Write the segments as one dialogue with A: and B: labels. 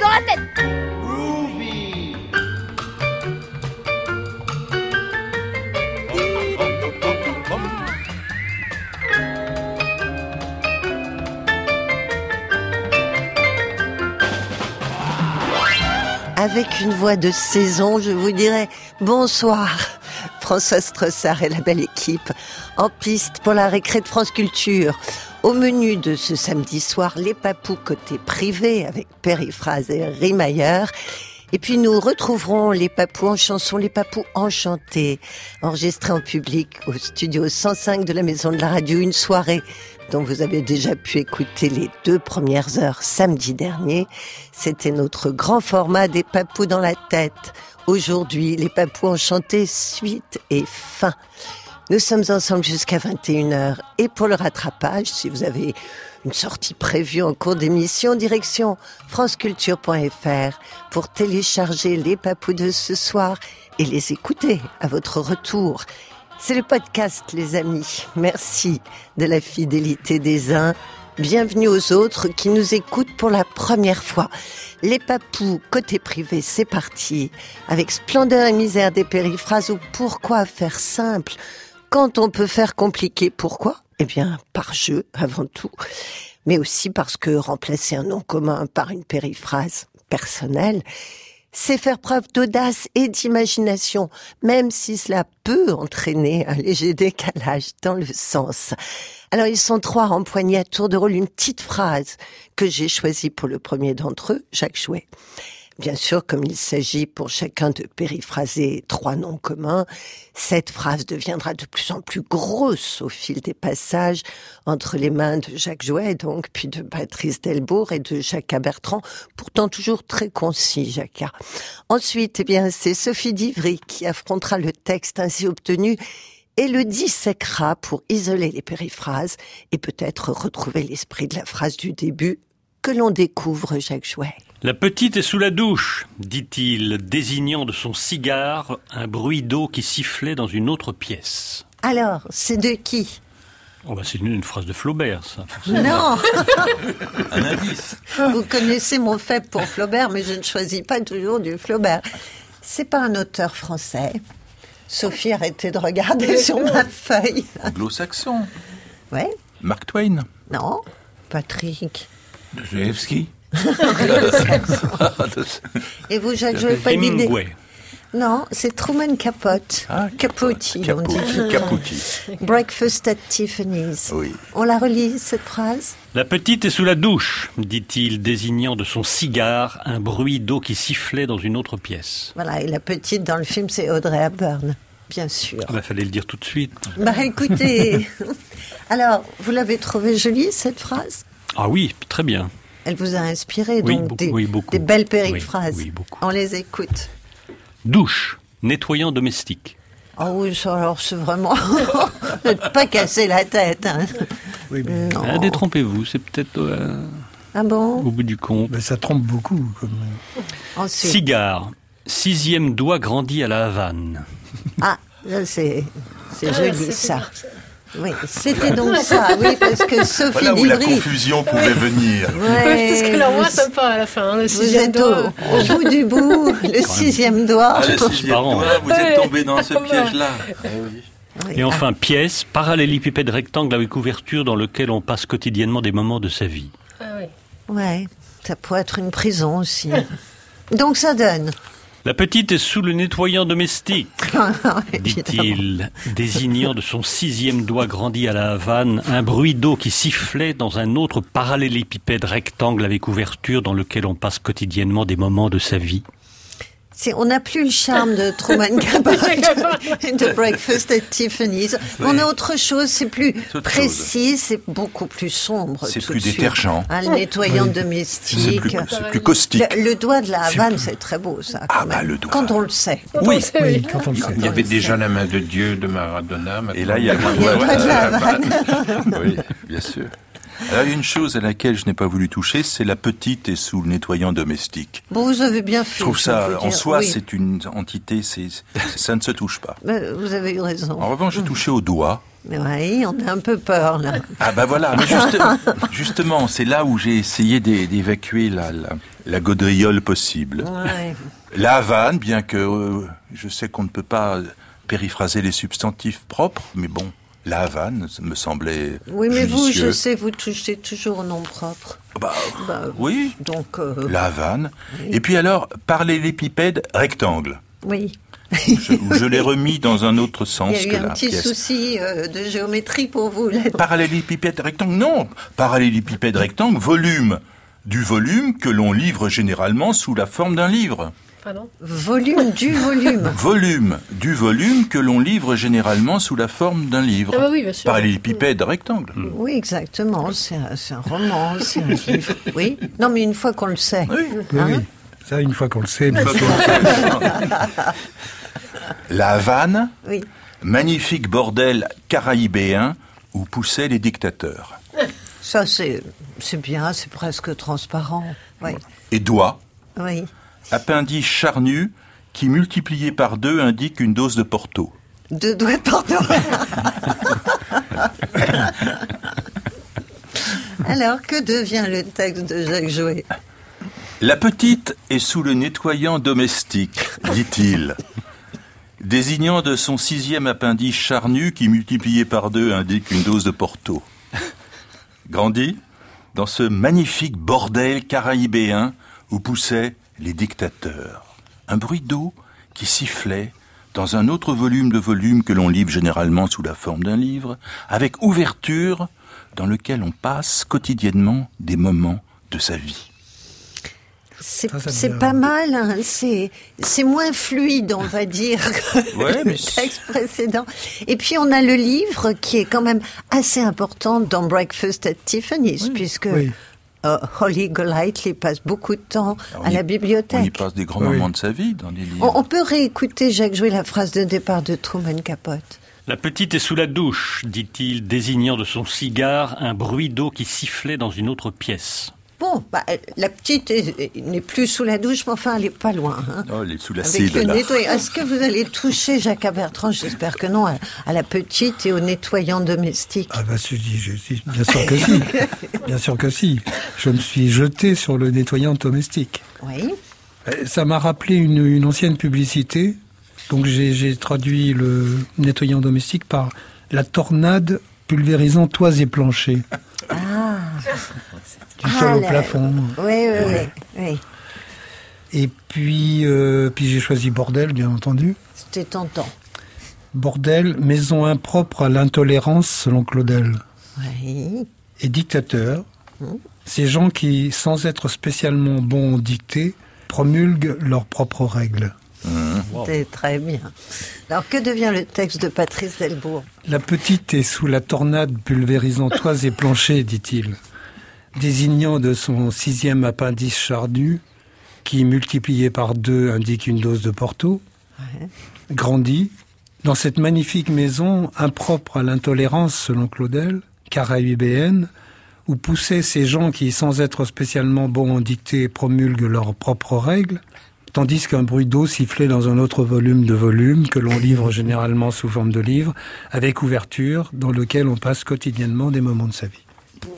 A: dans la tête.
B: Avec une voix de saison, je vous dirais bonsoir. François Strossard et la belle équipe en piste pour la récré de France Culture. Au menu de ce samedi soir, les papous côté privé avec Périphrase et Rimailleur. Et puis nous retrouverons les papous en chanson, les papous enchantés, enregistrés en public au studio 105 de la Maison de la Radio, une soirée dont vous avez déjà pu écouter les deux premières heures samedi dernier. C'était notre grand format des papous dans la tête. Aujourd'hui, les papous enchantés, suite et fin. Nous sommes ensemble jusqu'à 21h. Et pour le rattrapage, si vous avez une sortie prévue en cours d'émission, direction franceculture.fr pour télécharger les papous de ce soir et les écouter à votre retour. C'est le podcast, les amis. Merci de la fidélité des uns. Bienvenue aux autres qui nous écoutent pour la première fois. Les papous, côté privé, c'est parti. Avec splendeur et misère des périphrases ou pourquoi faire simple quand on peut faire compliqué. Pourquoi? Eh bien, par jeu, avant tout. Mais aussi parce que remplacer un nom commun par une périphrase personnelle, c'est faire preuve d'audace et d'imagination, même si cela peut entraîner un léger décalage dans le sens. Alors ils sont trois empoignés à tour de rôle une petite phrase que j'ai choisie pour le premier d'entre eux, Jacques Chouet. Bien sûr, comme il s'agit pour chacun de périphraser trois noms communs, cette phrase deviendra de plus en plus grosse au fil des passages entre les mains de Jacques Jouet, donc, puis de Patrice Delbourg et de Jacques Bertrand, pourtant toujours très concis, Jacques. Ensuite, eh bien, c'est Sophie Divry qui affrontera le texte ainsi obtenu et le disséquera pour isoler les périphrases et peut-être retrouver l'esprit de la phrase du début que l'on découvre Jacques Jouet.
C: La petite est sous la douche, dit-il, désignant de son cigare un bruit d'eau qui sifflait dans une autre pièce.
B: Alors, c'est de qui?
C: Oh bah C'est une, phrase de Flaubert, ça.
B: Non
D: Un indice.
B: Vous connaissez mon faible pour Flaubert, mais je ne choisis pas toujours du Flaubert. C'est pas un auteur français. Sophie, arrêtez de regarder sur ma feuille.
D: Anglo-saxon.
B: Ouais
D: Mark Twain.
B: Non Patrick.
D: Dostoevsky.
B: Et vous, Jacques, je n'avais pas.
C: Hemingway.
B: Non, c'est Truman Capote.
D: Ah,
B: Capote, on dit.
D: Caputi.
B: Breakfast at Tiffany's.
D: Oui.
B: On la relit, cette phrase
C: La petite est sous la douche, dit-il, désignant de son cigare un bruit d'eau qui sifflait dans une autre pièce.
B: Voilà, et la petite dans le film, c'est Audrey Hepburn, bien sûr.
C: Il fallait le dire tout de suite.
B: Bah écoutez, alors, vous l'avez trouvée jolie, cette phrase?
C: Ah oui, très bien.
B: Elle vous a inspiré,
C: Oui,
B: donc,
C: beaucoup,
B: des,
C: oui, beaucoup.
B: des belles
C: Oui,
B: périphrases.
C: oui, beaucoup.
B: On les écoute.
C: Douche, nettoyant domestique.
B: Ah oui, ça, alors c'est vraiment... ne pas casser la tête. hein.
C: Ah, détrompez-vous, c'est peut-être euh,
B: Ah bon
C: au bout du compte.
E: Ben, ça trompe beaucoup. Comme...
B: Ensuite.
C: Cigare, sixième doigt grandi à la Havane.
B: Ah, c'est c'est joli ça. Oui, c'était donc ça, oui, parce que Sophie
D: Voilà où la confusion pouvait venir.
B: Ouais,
F: Parce que moi,
B: vous-
F: ça part à la fin, hein, le
B: Vous
F: sixième
B: êtes au,
F: doigt.
B: au bout du bout, le sixième doigt.
D: Ah, le sixième doigt, vous êtes tombé dans ce piège-là. Oui.
B: Oui.
C: Et enfin, pièce, parallélépipède rectangle avec couverture dans lequel on passe quotidiennement des moments de sa vie.
F: Ah oui.
B: Ouais, ça pourrait être une prison aussi. Donc ça donne.
C: La petite est sous le nettoyant domestique,
B: Évidemment.
C: dit-il, désignant de son sixième doigt grandi à la Havane un bruit d'eau qui sifflait dans un autre parallélépipède rectangle avec ouverture dans lequel on passe quotidiennement des moments de sa vie.
B: On n'a plus le charme de Truman Capote et de Breakfast at Tiffany's. On a autre chose, c'est plus précis, c'est beaucoup plus sombre.
D: C'est plus détergent.
B: Un nettoyant
E: Oui.
D: C'est
B: domestique.
D: plus, c'est plus caustique.
B: Le, le doigt de la Havane, c'est très beau, ça.
D: Ah,
B: quand
D: bah, le doigt.
B: Quand on le sait.
D: Oui.
E: Oui, quand on le sait.
G: Il y avait déjà la main de Dieu de Maradona.
D: Et là, il y a le
B: Il y a le doigt de la Havane.
D: Oui, bien sûr. Alors, il y a une chose à laquelle je n'ai pas voulu toucher, c'est la petite et sous le nettoyant domestique.
B: Bon, vous avez bien fait.
D: Je trouve ça, en soi,
B: Oui.
D: c'est une entité, c'est, ça ne se touche pas.
B: Mais Vous avez eu raison.
D: En revanche, j'ai touché au doigt.
B: Oui, on a un peu peur là.
D: Ah bah voilà, mais juste- justement, c'est là où j'ai essayé d'é- d'évacuer la, la, la gaudriole possible.
B: Ouais.
D: La Havane, bien que euh, je sais qu'on ne peut pas périphraser les substantifs propres, mais bon, la Havane me semblait
B: Oui, mais vous, je sais, vous touchez toujours au nom propre.
D: Bah,
B: Bah,
D: oui,
B: Donc, euh,
D: la Havane. Et puis alors, parallélépipède rectangle.
B: oui.
D: Je, l'ai remis dans un autre
B: Il
D: sens
B: y a eu
D: que
B: un
D: la
B: petit
D: pièce.
B: souci euh, de géométrie pour vous là.
D: Parallélépipède rectangle, non. Parallélépipède rectangle, volume. Du volume que l'on livre généralement sous la forme d'un livre.
A: Pardon
B: Volume du volume.
D: Volume. Du volume que l'on livre généralement sous la forme d'un livre.
A: Ah bah oui, bien sûr.
D: Parallélépipède rectangle.
B: Oui, exactement. C'est un, roman, c'est un livre. Oui. Non, mais une fois qu'on le sait.
D: Oui.
E: Oui,
B: Hein
E: oui. Ça, une fois qu'on le sait, mais
D: La Havane,
B: Oui.
D: magnifique bordel caraïbéen où poussaient les dictateurs.
B: Ça, c'est c'est bien, c'est presque transparent. Oui.
D: Et doigt,
B: Oui.
D: Appendice charnu qui multiplié par deux indique une dose de Porto.
B: Deux doigts de pardon. Alors, que devient le texte de Jacques Jouet?
D: La petite est sous le nettoyant domestique, dit-il, désignant de son sixième appendice charnu qui multiplié par deux indique une dose de Porto. Grandi dans ce magnifique bordel caraïbéen où poussaient les dictateurs. Un bruit d'eau qui sifflait dans un autre volume de volume que l'on livre généralement sous la forme d'un livre, avec ouverture dans lequel on passe quotidiennement des moments de sa vie.
B: C'est pas mal, hein. c'est c'est moins fluide, on va dire, que
D: Ouais, mais
B: le texte précédent. Et puis on a le livre qui est quand même assez important dans Breakfast at Tiffany's, puisque
E: oui.
B: Euh, Holly Golightly passe beaucoup de temps
D: On
B: à
D: y-
B: la
D: On y
B: bibliothèque.
D: passe des grands
E: Oui.
D: moments de sa vie dans des livres.
B: On, on peut réécouter Jacques jouer la phrase de départ de Truman Capote.
C: La petite est sous la douche, dit-il, désignant de son cigare un bruit d'eau qui sifflait dans une autre pièce.
B: Bon, bah, la petite est- est- n'est plus sous la douche, mais enfin, elle est pas loin. hein.
D: Oh, elle est sous
B: Avec le
D: là.
B: nettoyant. Est-ce que vous allez toucher Jacques Bertrand? J'espère que non, à, à la petite et au nettoyant domestique.
E: Ah bah je dis, je dis, bien sûr que si. Bien sûr que si. Je me suis jeté sur le nettoyant domestique.
B: Oui.
E: Euh, Ça m'a rappelé une, une ancienne publicité. Donc j'ai j'ai traduit le nettoyant domestique par la tornade pulvérisant toits et planchers. Du sol
B: Ah,
E: au
B: là.
E: plafond.
B: Oui, oui, oui. oui.
E: Et puis, euh, puis j'ai choisi bordel, bien entendu.
B: C'était tentant.
E: Bordel, maison impropre à l'intolérance, selon Claudel.
B: Oui.
E: Et dictateur, ces gens qui, sans être spécialement bons en dictée, promulguent leurs propres règles.
B: C'était très bien. Alors, que devient le texte de Patrice Delbourg?
E: La petite est sous la tornade pulvérisant toits et planchers, dit-il, désignant de son sixième appendice charnu, qui multiplié par deux indique une dose de Porto, grandit dans cette magnifique maison impropre à l'intolérance, selon Claudel, caraïbéenne, où poussaient ces gens qui, sans être spécialement bons en dictée, promulguent leurs propres règles, tandis qu'un bruit d'eau sifflait dans un autre volume de volume que l'on livre généralement sous forme de livre, avec ouverture, dans lequel on passe quotidiennement des moments de sa vie.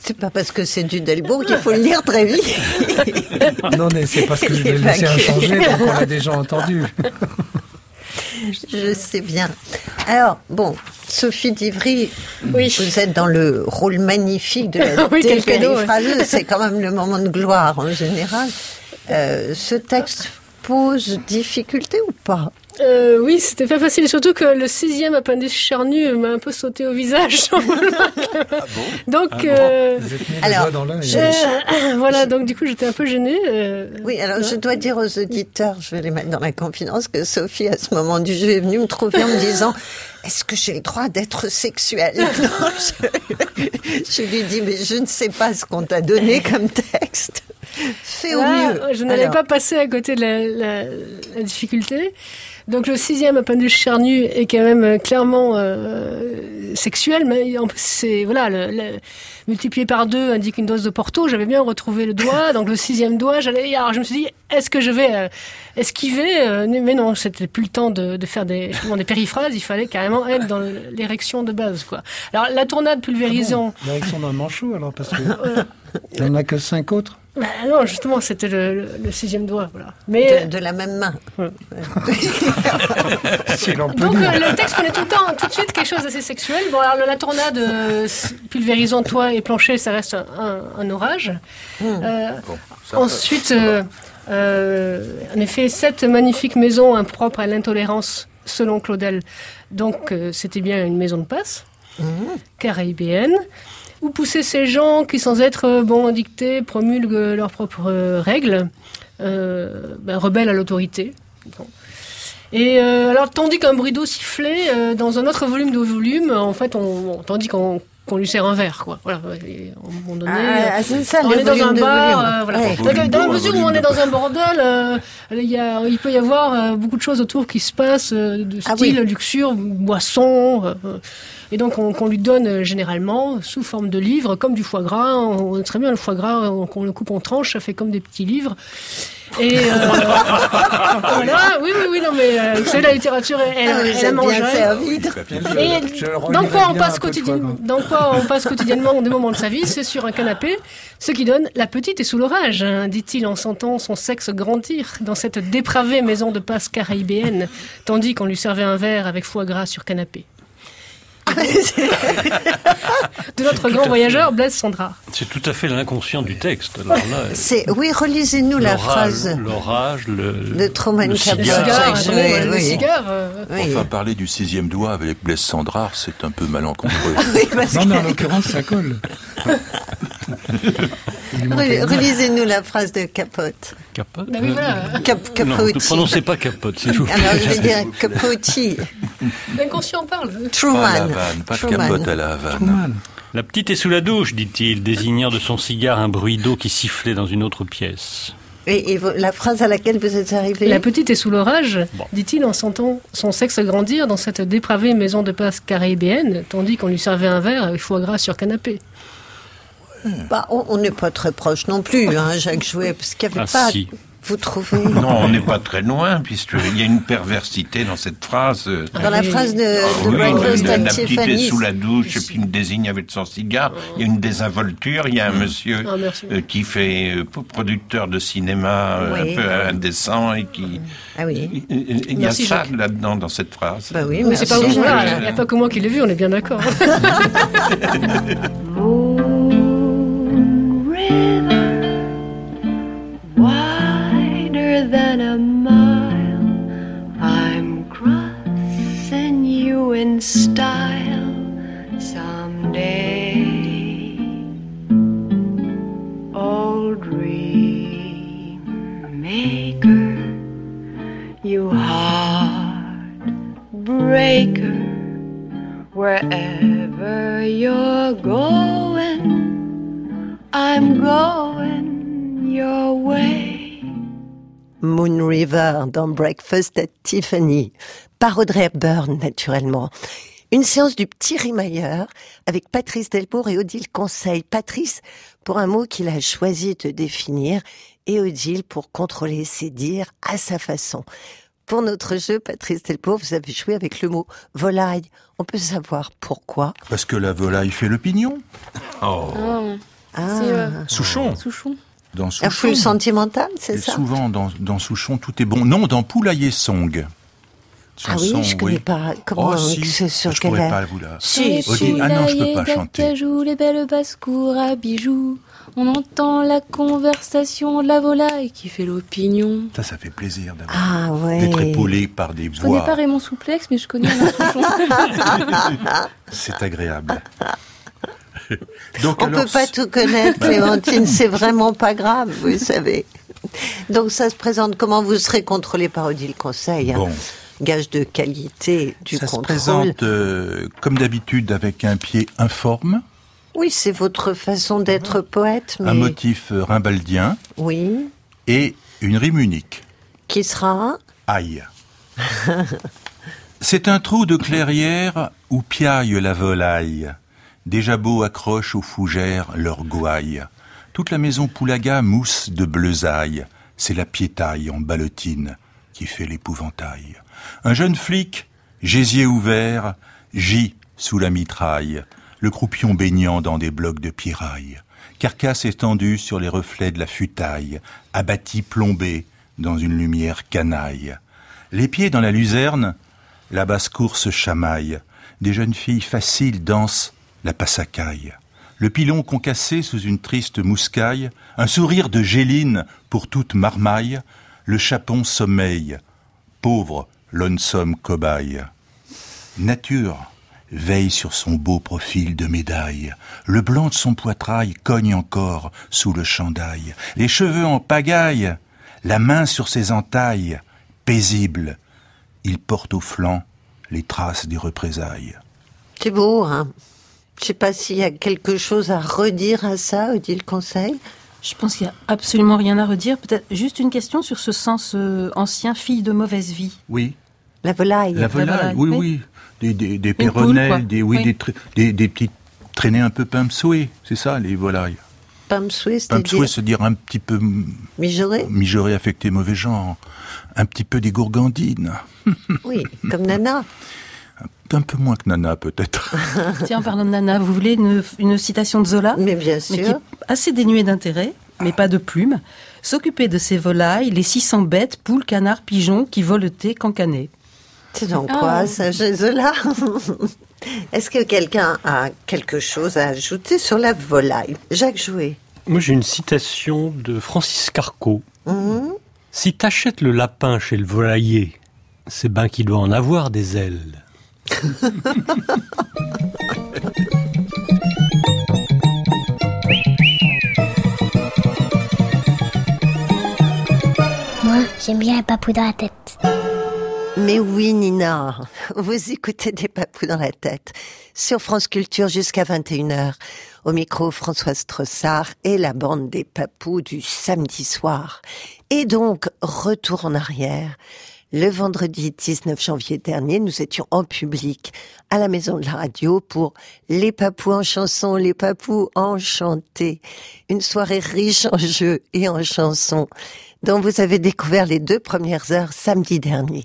B: C'est pas parce que c'est du Delbourg qu'il faut le lire très vite.
E: Non, mais c'est parce que je l'ai laissé
B: Évacué.
E: inchangé, donc on l'a déjà entendu.
B: Je sais bien. Alors, bon, Sophie Divry,
A: Oui.
B: vous êtes dans le rôle magnifique de la
A: Oui, ouais.
B: C'est quand même le moment de gloire en général. Euh, ce texte pose difficulté ou pas?
A: Euh, oui, c'était pas facile. Surtout que le sixième appendice charnu m'a un peu sauté au visage. donc, euh,
E: Vous êtes mis les
B: Alors,
E: dans
B: je-
A: euh, voilà. Donc du coup, j'étais un peu gênée. euh,
B: Oui, alors je dois dire aux auditeurs, je vais les mettre dans la confidence, que Sophie, à ce moment du jeu, est venue me trouver en me disant Est-ce que j'ai le droit d'être sexuelle? Non, je, je lui dis Mais je ne sais pas ce qu'on t'a donné comme texte. Fais au
A: Là,
B: mieux.
A: je n'allais pas passer à côté de la, la- la difficulté. Donc le sixième appendage charnu est quand même euh, clairement euh, sexuel, mais c'est voilà le, le- multiplié par deux indique une dose de Porto. J'avais bien retrouvé le doigt, donc le sixième doigt. J'allais, alors je me suis dit est-ce que je vais euh, esquiver euh, Mais non, c'était plus le temps de, de faire des justement des périphrases. Il fallait carrément être dans l'érection de base quoi. Alors la tournade pulvérisant.
E: Direction d'un manchot, alors, parce que il n'y en a que cinq autres.
A: Bah non, justement, c'était le, le- le sixième doigt, voilà. Mais
B: De, de la même main.
E: Si
A: Donc euh, le texte prenait tout le temps, tout de suite quelque chose d'assez sexuel. Bon alors la tornade euh, pulvérisant toit et plancher, ça reste un, orage. Euh,
D: Bon, ça,
A: ensuite, euh, euh, en effet, cette magnifique maison impropre à l'intolérance, selon Claudel. Donc euh, c'était bien une maison de passe, caribéenne. Où poussaient ces gens qui, sans être euh, bon dictés, promulguent leurs propres euh, règles, euh, ben, rebelles à l'autorité. Et euh, alors, tandis qu'un bruit d'eau sifflait euh, dans un autre volume de volume, en fait, on, tandis qu'on qu'on lui sert un verre, quoi. Voilà. Et à un moment donné,
B: Ah, ah, ça,
A: on
B: le
A: est dans un bar, euh, voilà.
B: Ouais.
A: Donc,
D: Volume
A: dans la mesure où on est dans un bordel, euh, il, y a, il peut y avoir euh, beaucoup de choses autour qui se passent, euh, de
B: Ah
A: style
B: oui.
A: luxure, boisson. euh, euh, et donc, on, qu'on lui donne euh, généralement sous forme de livres, comme du foie gras. On, on- très bien, le foie gras, on, qu'on le coupe en tranches, ça fait comme des petits livres. Et euh, voilà, oui, oui, oui, non, mais euh, vous savez, la littérature, elle,
B: Ah, êtes
A: mange.
B: bien
A: hein.
B: servi.
A: Et
E: Je le
A: dans quoi on passe quotidiennement, dans quoi on passe quotidiennement des moments de sa vie, c'est sur un canapé, ce qui donne la petite est sous l'orage, hein, dit-il en sentant son sexe grandir dans cette dépravée maison de passe caribéenne, tandis qu'on lui servait un verre avec foie gras sur canapé. de notre grand voyageur Blaise Sandrard.
C: C'est tout à fait l'inconscient du texte. Alors là,
B: C'est, oui, relisez-nous la phrase
C: L'orage, le, le
B: Capote.
A: Le
C: cigare.
A: cigare,
B: oui,
A: euh, le cigare, euh.
D: Enfin, parler du sixième doigt avec Blaise Sandrard, c'est un peu malencontreux.
B: Oui,
E: Non, mais en l'occurrence, ça colle.
B: Relisez-nous la phrase de Capote.
C: capote.
A: bah oui, voilà.
B: Cap
C: Non, ne
B: Capote.
C: prononcez pas capote, s'il vous plaît.
B: Alors, je vais dire Capote.
A: L'inconscient parle.
B: Truman.
D: la Havane, pas de
B: Truman.
D: capote à la Havane.
E: Truman.
C: La petite est sous la douche, dit-il, désignant de son cigare un bruit d'eau qui sifflait dans une autre pièce.
B: Et, la phrase à laquelle vous êtes arrivé
A: La petite est sous l'orage,
C: Bon.
A: dit-il en sentant son sexe grandir dans cette dépravée maison de passe caribéenne, tandis qu'on lui servait un verre avec foie gras sur canapé.
B: Bah, on on n'est pas très proche non plus, hein, Jacques Jouet, parce qu'il n'y avait
C: Ah,
B: pas.
C: si.
B: Vous trouvez
G: Non, on n'est pas très loin, puisqu'il y a une perversité dans cette phrase.
B: Dans la phrase de, de
G: Oui,
B: Breakfast
G: la,
B: at
G: la petite est sous la douche et puis me désigne avec son cigare. Il y a une désinvolture. Il y a un monsieur
A: Ah,
G: euh, qui fait euh, producteur de cinéma euh,
B: Oui.
G: un peu indécent et qui.
B: Ah oui.
G: Il y a
A: Merci,
G: ça là-dedans dans cette phrase.
B: Bah oui,
A: Mais c'est pas
G: euh,
A: il n'y a pas que moi qui l'ai vu, on est bien d'accord.
F: river wider in style
B: River dans Breakfast at Tiffany, par Audrey Hepburn, naturellement. Une séance du petit rimailleur avec Patrice Delbourg et Odile Conseil. Patrice, pour un mot qu'il a choisi de définir, et Odile pour contrôler ses dires à sa façon. Pour notre jeu, Patrice Delbourg, vous avez joué avec le mot volaille. On peut savoir pourquoi?
D: Parce que la volaille fait le pignon.
G: Oh.
B: Ah,
D: Souchon.
H: Souchon.
D: Dans
B: un
D: Souchon.
B: flux sentimental, c'est ça
D: souvent, dans, dans Souchon, tout est bon. Non, dans Poulailler Song.
B: Ah oui,
D: Chanson,
B: je connais pas. Comment
D: Oh, si,
B: c'est sur
D: je
B: quelle
D: pourrais pas vous la...
B: Si, si.
D: ah non, je peux pas chanter.
H: D'acajou, les belles basses-cours à bijoux. On entend la conversation de la volaille qui fait l'opinion.
D: Ça, ça fait plaisir d'avoir-
B: Ah ouais.
D: d'être épaulé par des
H: Je connais
D: voix.
H: pas Raymond Souplex, mais je connais Souchon.
D: C'est agréable. Donc,
B: On
D: alors,
B: peut pas tout connaître, Clémentine, c'est vraiment pas grave, vous savez. Donc ça se présente comment vous serez contrôlé par Odile Conseil, hein.
D: Bon,
B: gage de qualité du
D: ça se
B: contrôle.
D: présente euh, comme d'habitude avec un pied informe,
B: Oui, c'est votre façon d'être poète, mais
D: Un motif euh, rimbaldien
B: oui,
D: et une rime unique.
B: qui sera
D: Aïe. C'est un trou de clairière où piaille la volaille. Des jabots accrochent aux fougères leur gouaille. Toute la maison Poulaga mousse de bleusaille. C'est la piétaille en ballotine qui fait l'épouvantail. Un jeune flic, gésier ouvert, gît sous la mitraille, le croupion baignant dans des blocs de piraille. Carcasse étendue sur les reflets de la futaille, abattis plombés dans une lumière canaille. Les pieds dans la luzerne, la basse-cour se chamaille. Des jeunes filles faciles dansent la passacaille. Le pilon concassé sous une triste mouscaille, un sourire de géline pour toute marmaille, le chapon sommeille, pauvre lonesome cobaye. Nature veille sur son beau profil de médaille. Le blanc de son poitrail cogne encore sous le chandail. Les cheveux en pagaille, la main sur ses entailles, paisible. Il porte au flanc les traces des représailles.
B: C'est beau, hein? Je sais pas s'il y a quelque chose à redire à ça, Odile Conseil.
I: Je pense qu'il n'y a absolument rien à redire. Peut-être juste une question sur ce sens euh, ancien, fille de mauvaise vie.
D: Oui,
B: La volaille.
D: la volaille,
I: volaille,
D: oui,
I: oui.
D: oui. Des, des, des péronnelles, des, oui,
I: Oui.
D: Des, tra- des, des petites traînées un peu pimpsouées, c'est ça, les volailles.
B: Pamsoué,
D: Pimpsouées,
B: c'est-à-dire
D: c'est-dire un petit peu
B: mijauré
D: mijauré, affecté, mauvais genre. Un petit peu des gourgandines.
B: Oui, comme Nana.
D: Un peu moins que Nana, peut-être.
I: Tiens, parlons de Nana, vous voulez une, une citation de Zola
B: Mais bien
I: mais qui est
B: sûr.
I: assez dénuée d'intérêt, mais pas de plume. S'occuper de ces volailles, les 600 bêtes, poules, canards, pigeons qui voletaient, cancanaient.
B: C'est dans
I: Ah.
B: quoi, ça, chez Zola Est-ce que quelqu'un a quelque chose à ajouter sur la volaille? Jacques Jouet.
C: Moi, j'ai une citation de Francis Carco.
B: Mhm.
C: Si t'achètes le lapin chez le volailler, c'est ben qu'il doit en avoir des ailes.
J: Moi, j'aime bien les papous dans la tête.
B: Mais oui, Nina, vous écoutez des papous dans la tête. Sur France Culture jusqu'à 21h. Au micro, Françoise Trossard et la bande des papous du samedi soir. Et donc, retour en arrière. Le vendredi 19 janvier dernier, nous étions en public à la Maison de la Radio pour Les Papous en chanson, Les Papous enchantés. Une soirée riche en jeux et en chansons dont vous avez découvert les deux premières heures samedi dernier.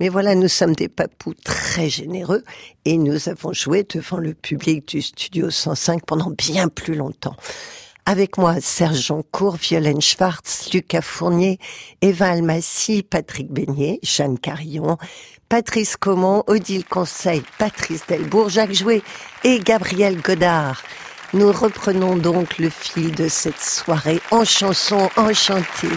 B: Mais voilà, nous sommes des papous très généreux et nous avons joué devant le public du studio 105 pendant bien plus longtemps. Avec moi, Serge Joncourt, Violaine Schwartz, Lucas Fournier, Eva Almassi, Patrick Beignet, Jeanne Carillon, Patrice Comon, Odile Conseil, Patrice Delbourg, Jacques Jouet et Gabriel Godard. Nous reprenons donc le fil de cette soirée en chanson enchantée.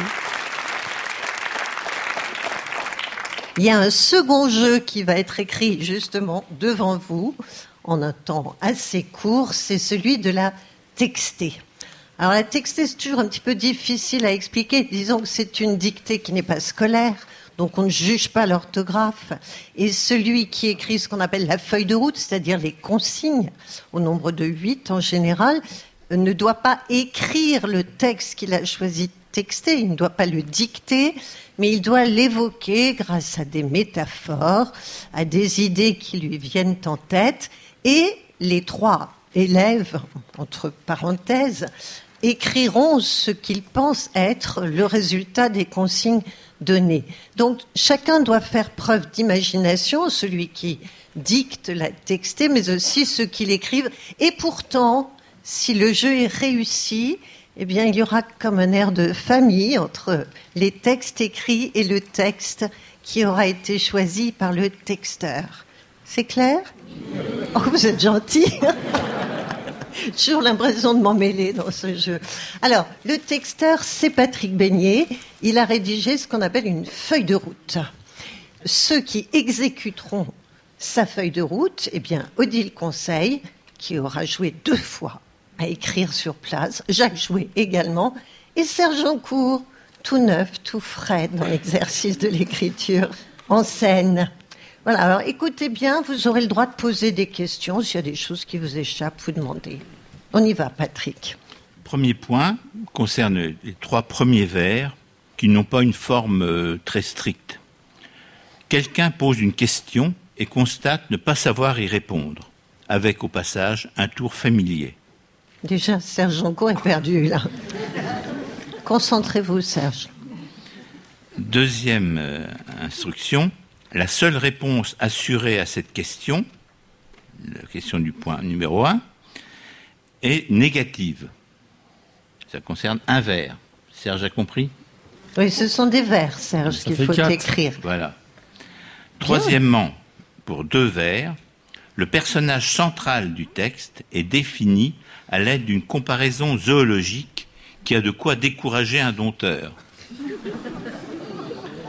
B: Il y a un second jeu qui va être écrit justement devant vous en un temps assez court, c'est celui de la textée. Alors la toujours un petit peu difficile à expliquer. Disons que c'est une dictée qui n'est pas scolaire, donc on ne juge pas l'orthographe. Et celui qui écrit ce qu'on appelle la feuille de route, c'est-à-dire les consignes, au nombre de huit en général, ne doit pas écrire le texte qu'il a choisi de texter, il ne doit pas le dicter, mais il doit l'évoquer grâce à des métaphores, à des idées qui lui viennent en tête, et les trois élèves, entre parenthèses, écriront ce qu'ils pensent être le résultat des consignes données. Donc chacun doit faire preuve d'imagination, celui qui dicte la textée, mais aussi ceux qui l'écrivent. Et pourtant, si le jeu est réussi, eh bien, il y aura comme un air de famille entre les textes écrits et le texte qui aura été choisi par le texteur. C'est clair? Oh, vous êtes gentil toujours l'impression de m'en mêler dans ce jeu. Alors, le texteur, c'est Patrick Beignet. Il a rédigé ce qu'on appelle une feuille de route. Ceux qui exécuteront sa feuille de route, eh bien, Odile Conseil, qui aura joué deux fois à écrire sur place, Jacques Jouet également, et Serge Encourt, tout neuf, tout frais dans l'exercice de l'écriture en scène. Voilà, alors écoutez bien, vous aurez le droit de poser des questions s'il y a des choses qui vous échappent, vous demandez. On y va, Patrick.
G: Premier point concerne les trois premiers vers qui n'ont pas une forme euh, très stricte. Quelqu'un pose une question et constate ne pas savoir y répondre, avec au passage un tour familier.
B: Déjà, Serge Joncourt est perdu, là. Concentrez-vous, Serge.
G: Deuxième euh, instruction, la seule réponse assurée à cette question, la question du point numéro 1, est négative. Ça concerne un vers. Serge a compris?
B: Oui, ce sont des vers, Serge, qu'il faut
G: quatre.
B: écrire.
G: Voilà. Troisièmement, pour deux vers, le personnage central du texte est défini à l'aide d'une comparaison zoologique qui a de quoi décourager un dompteur.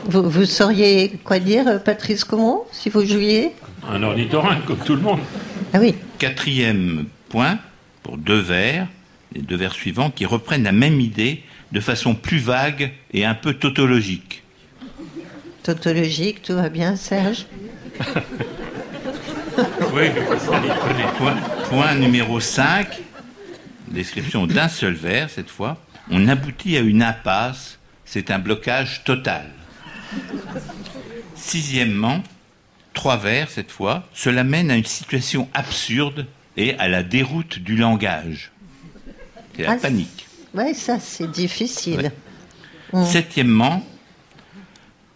B: Vous, vous sauriez quoi dire, euh, Patrice Comont, si vous jouiez
C: Un ornithorynque, comme tout le monde.
B: Ah oui.
G: Quatrième point, pour deux vers, les deux vers suivants, qui reprennent la même idée de façon plus vague et un peu tautologique.
B: Tautologique, tout va bien, Serge
G: Oui, point, point numéro 5, description d'un seul vers cette fois. On aboutit à une impasse, c'est un blocage total. Sixièmement, trois vers cette fois, cela mène à une situation absurde et à la déroute du langage. C'est la
B: Ah,
G: panique.
B: Oui, ça, c'est difficile.
G: Septièmement,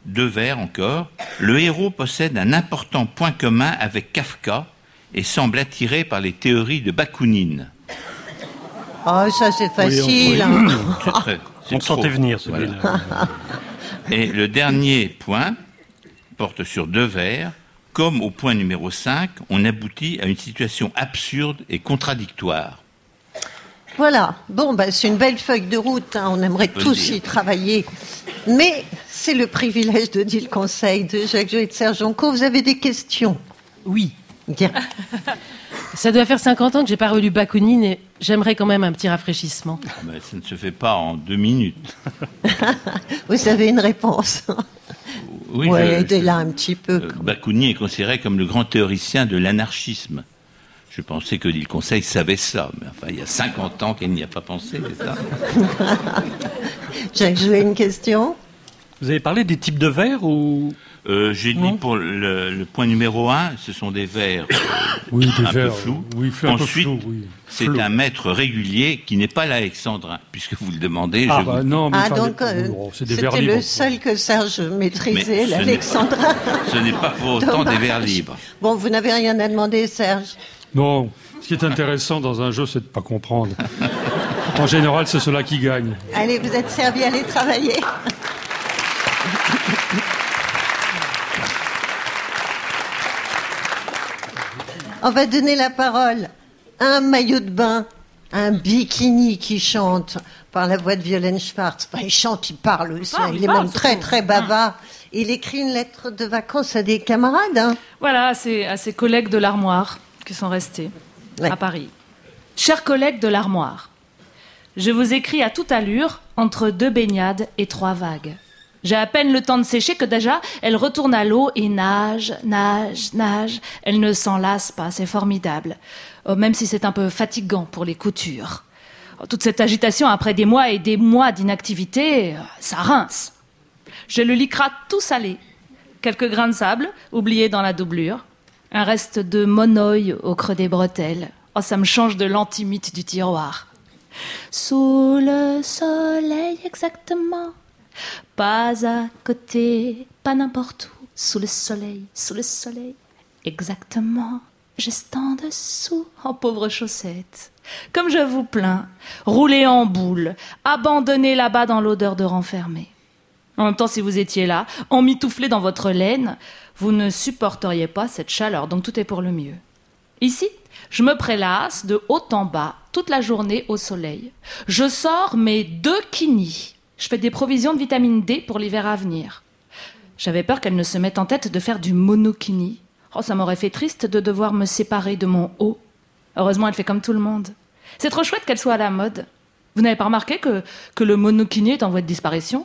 G: deux vers encore, le héros possède un important point commun avec Kafka et semble attiré par les théories de Bakounine.
B: Oh, ça, c'est facile. hein.
G: C'est très- c'est
C: On sentait venir, celui-là.
G: Voilà. Et le dernier point porte sur deux vers. Comme au point numéro 5, on aboutit à une situation absurde et contradictoire.
B: Voilà. Bon, bah, c'est une belle feuille de route. hein. On aimerait tous
G: dire.
B: y travailler. Mais c'est le privilège de dire le conseil de Jacques Jouet et de Serge Jonco. Vous avez des questions?
I: Oui.
B: Bien.
I: Ça doit faire 50 ans que j'ai pas relu Bakounine et j'aimerais quand même un petit rafraîchissement.
G: Ah ben, ça ne se fait pas en deux minutes.
B: Vous avez une réponse
G: Oui,
B: Ouais,
G: je-
B: aidez-la un petit peu.
G: Euh, Bakounine est considéré comme le grand théoricien de l'anarchisme. Je pensais que le Conseil savait ça, mais enfin, il y a 50 ans qu'elle n'y a pas pensé, c'est ça
B: Jacques Jouet, une question
C: Vous avez parlé des types de verres ou
G: Euh, J'ai dit pour le, le point numéro 1, ce sont des vers euh,
E: Oui, des
G: un
E: vers,
G: peu flous.
E: oui, un peu
G: Ensuite,
E: oui.
G: c'est un maître régulier qui n'est pas l'alexandrin, puisque vous le demandez.
E: Ah
G: je
E: bah
G: vous-
E: non, mais
B: Ah,
E: enfin,
B: donc, euh, c'était le seul que Serge maîtrisait,
G: Mais ce n'est-
B: l'Alexandrin.
G: Ce n'est pas pour autant des vers libres.
B: Bon, vous n'avez rien à demander, Serge.
E: Non, ce qui est intéressant dans un jeu, c'est de ne pas comprendre. En général, c'est cela qui gagne.
B: Allez, vous êtes servi, allez travailler. On va donner la parole à un maillot de bain, à un bikini qui chante par la voix de Violaine Schwartz. Enfin, il chante, il parle aussi.
H: Ah,
B: il,
H: il
B: est
H: parle
B: même très, très bavard. Il écrit une lettre de vacances à des camarades. hein.
H: Voilà, à ses, à ses collègues de l'armoire qui sont restés
B: Ouais.
H: à Paris. Chers collègues de l'armoire, je vous écris à toute allure entre deux baignades et trois vagues. J'ai à peine le temps de sécher que déjà elle retourne à l'eau et nage, nage, nage. Elle ne s'en lasse pas, c'est formidable. Oh, même si c'est un peu fatigant pour les coutures. Oh, toute cette agitation après des mois et des mois d'inactivité, euh, ça rince. J'ai le lycra tout salé. Quelques grains de sable oubliés dans la doublure. Un reste de monoï au creux des bretelles. Oh, ça me change de l'antimite du tiroir. Sous le soleil exactement. Pas à côté, pas n'importe où. Sous le soleil, sous le soleil. Exactement. Juste en dessous. Oh, pauvre chaussette. Comme je vous plains. Rouler en boule. Abandonné là-bas dans l'odeur de renfermé. En même temps, si vous étiez là, emmitouflé dans votre laine, vous ne supporteriez pas cette chaleur, donc tout est pour le mieux. Ici, je me prélasse de haut en bas, toute la journée au soleil. Je sors mes deux kinis. Je fais des provisions de vitamine D pour l'hiver à venir. J'avais peur qu'elle ne se mette en tête de faire du monokini. Oh, ça m'aurait fait triste de devoir me séparer de mon haut. Heureusement, elle fait comme tout le monde. C'est trop chouette qu'elle soit à la mode. Vous n'avez pas remarqué que, que le monokini est en voie de disparition?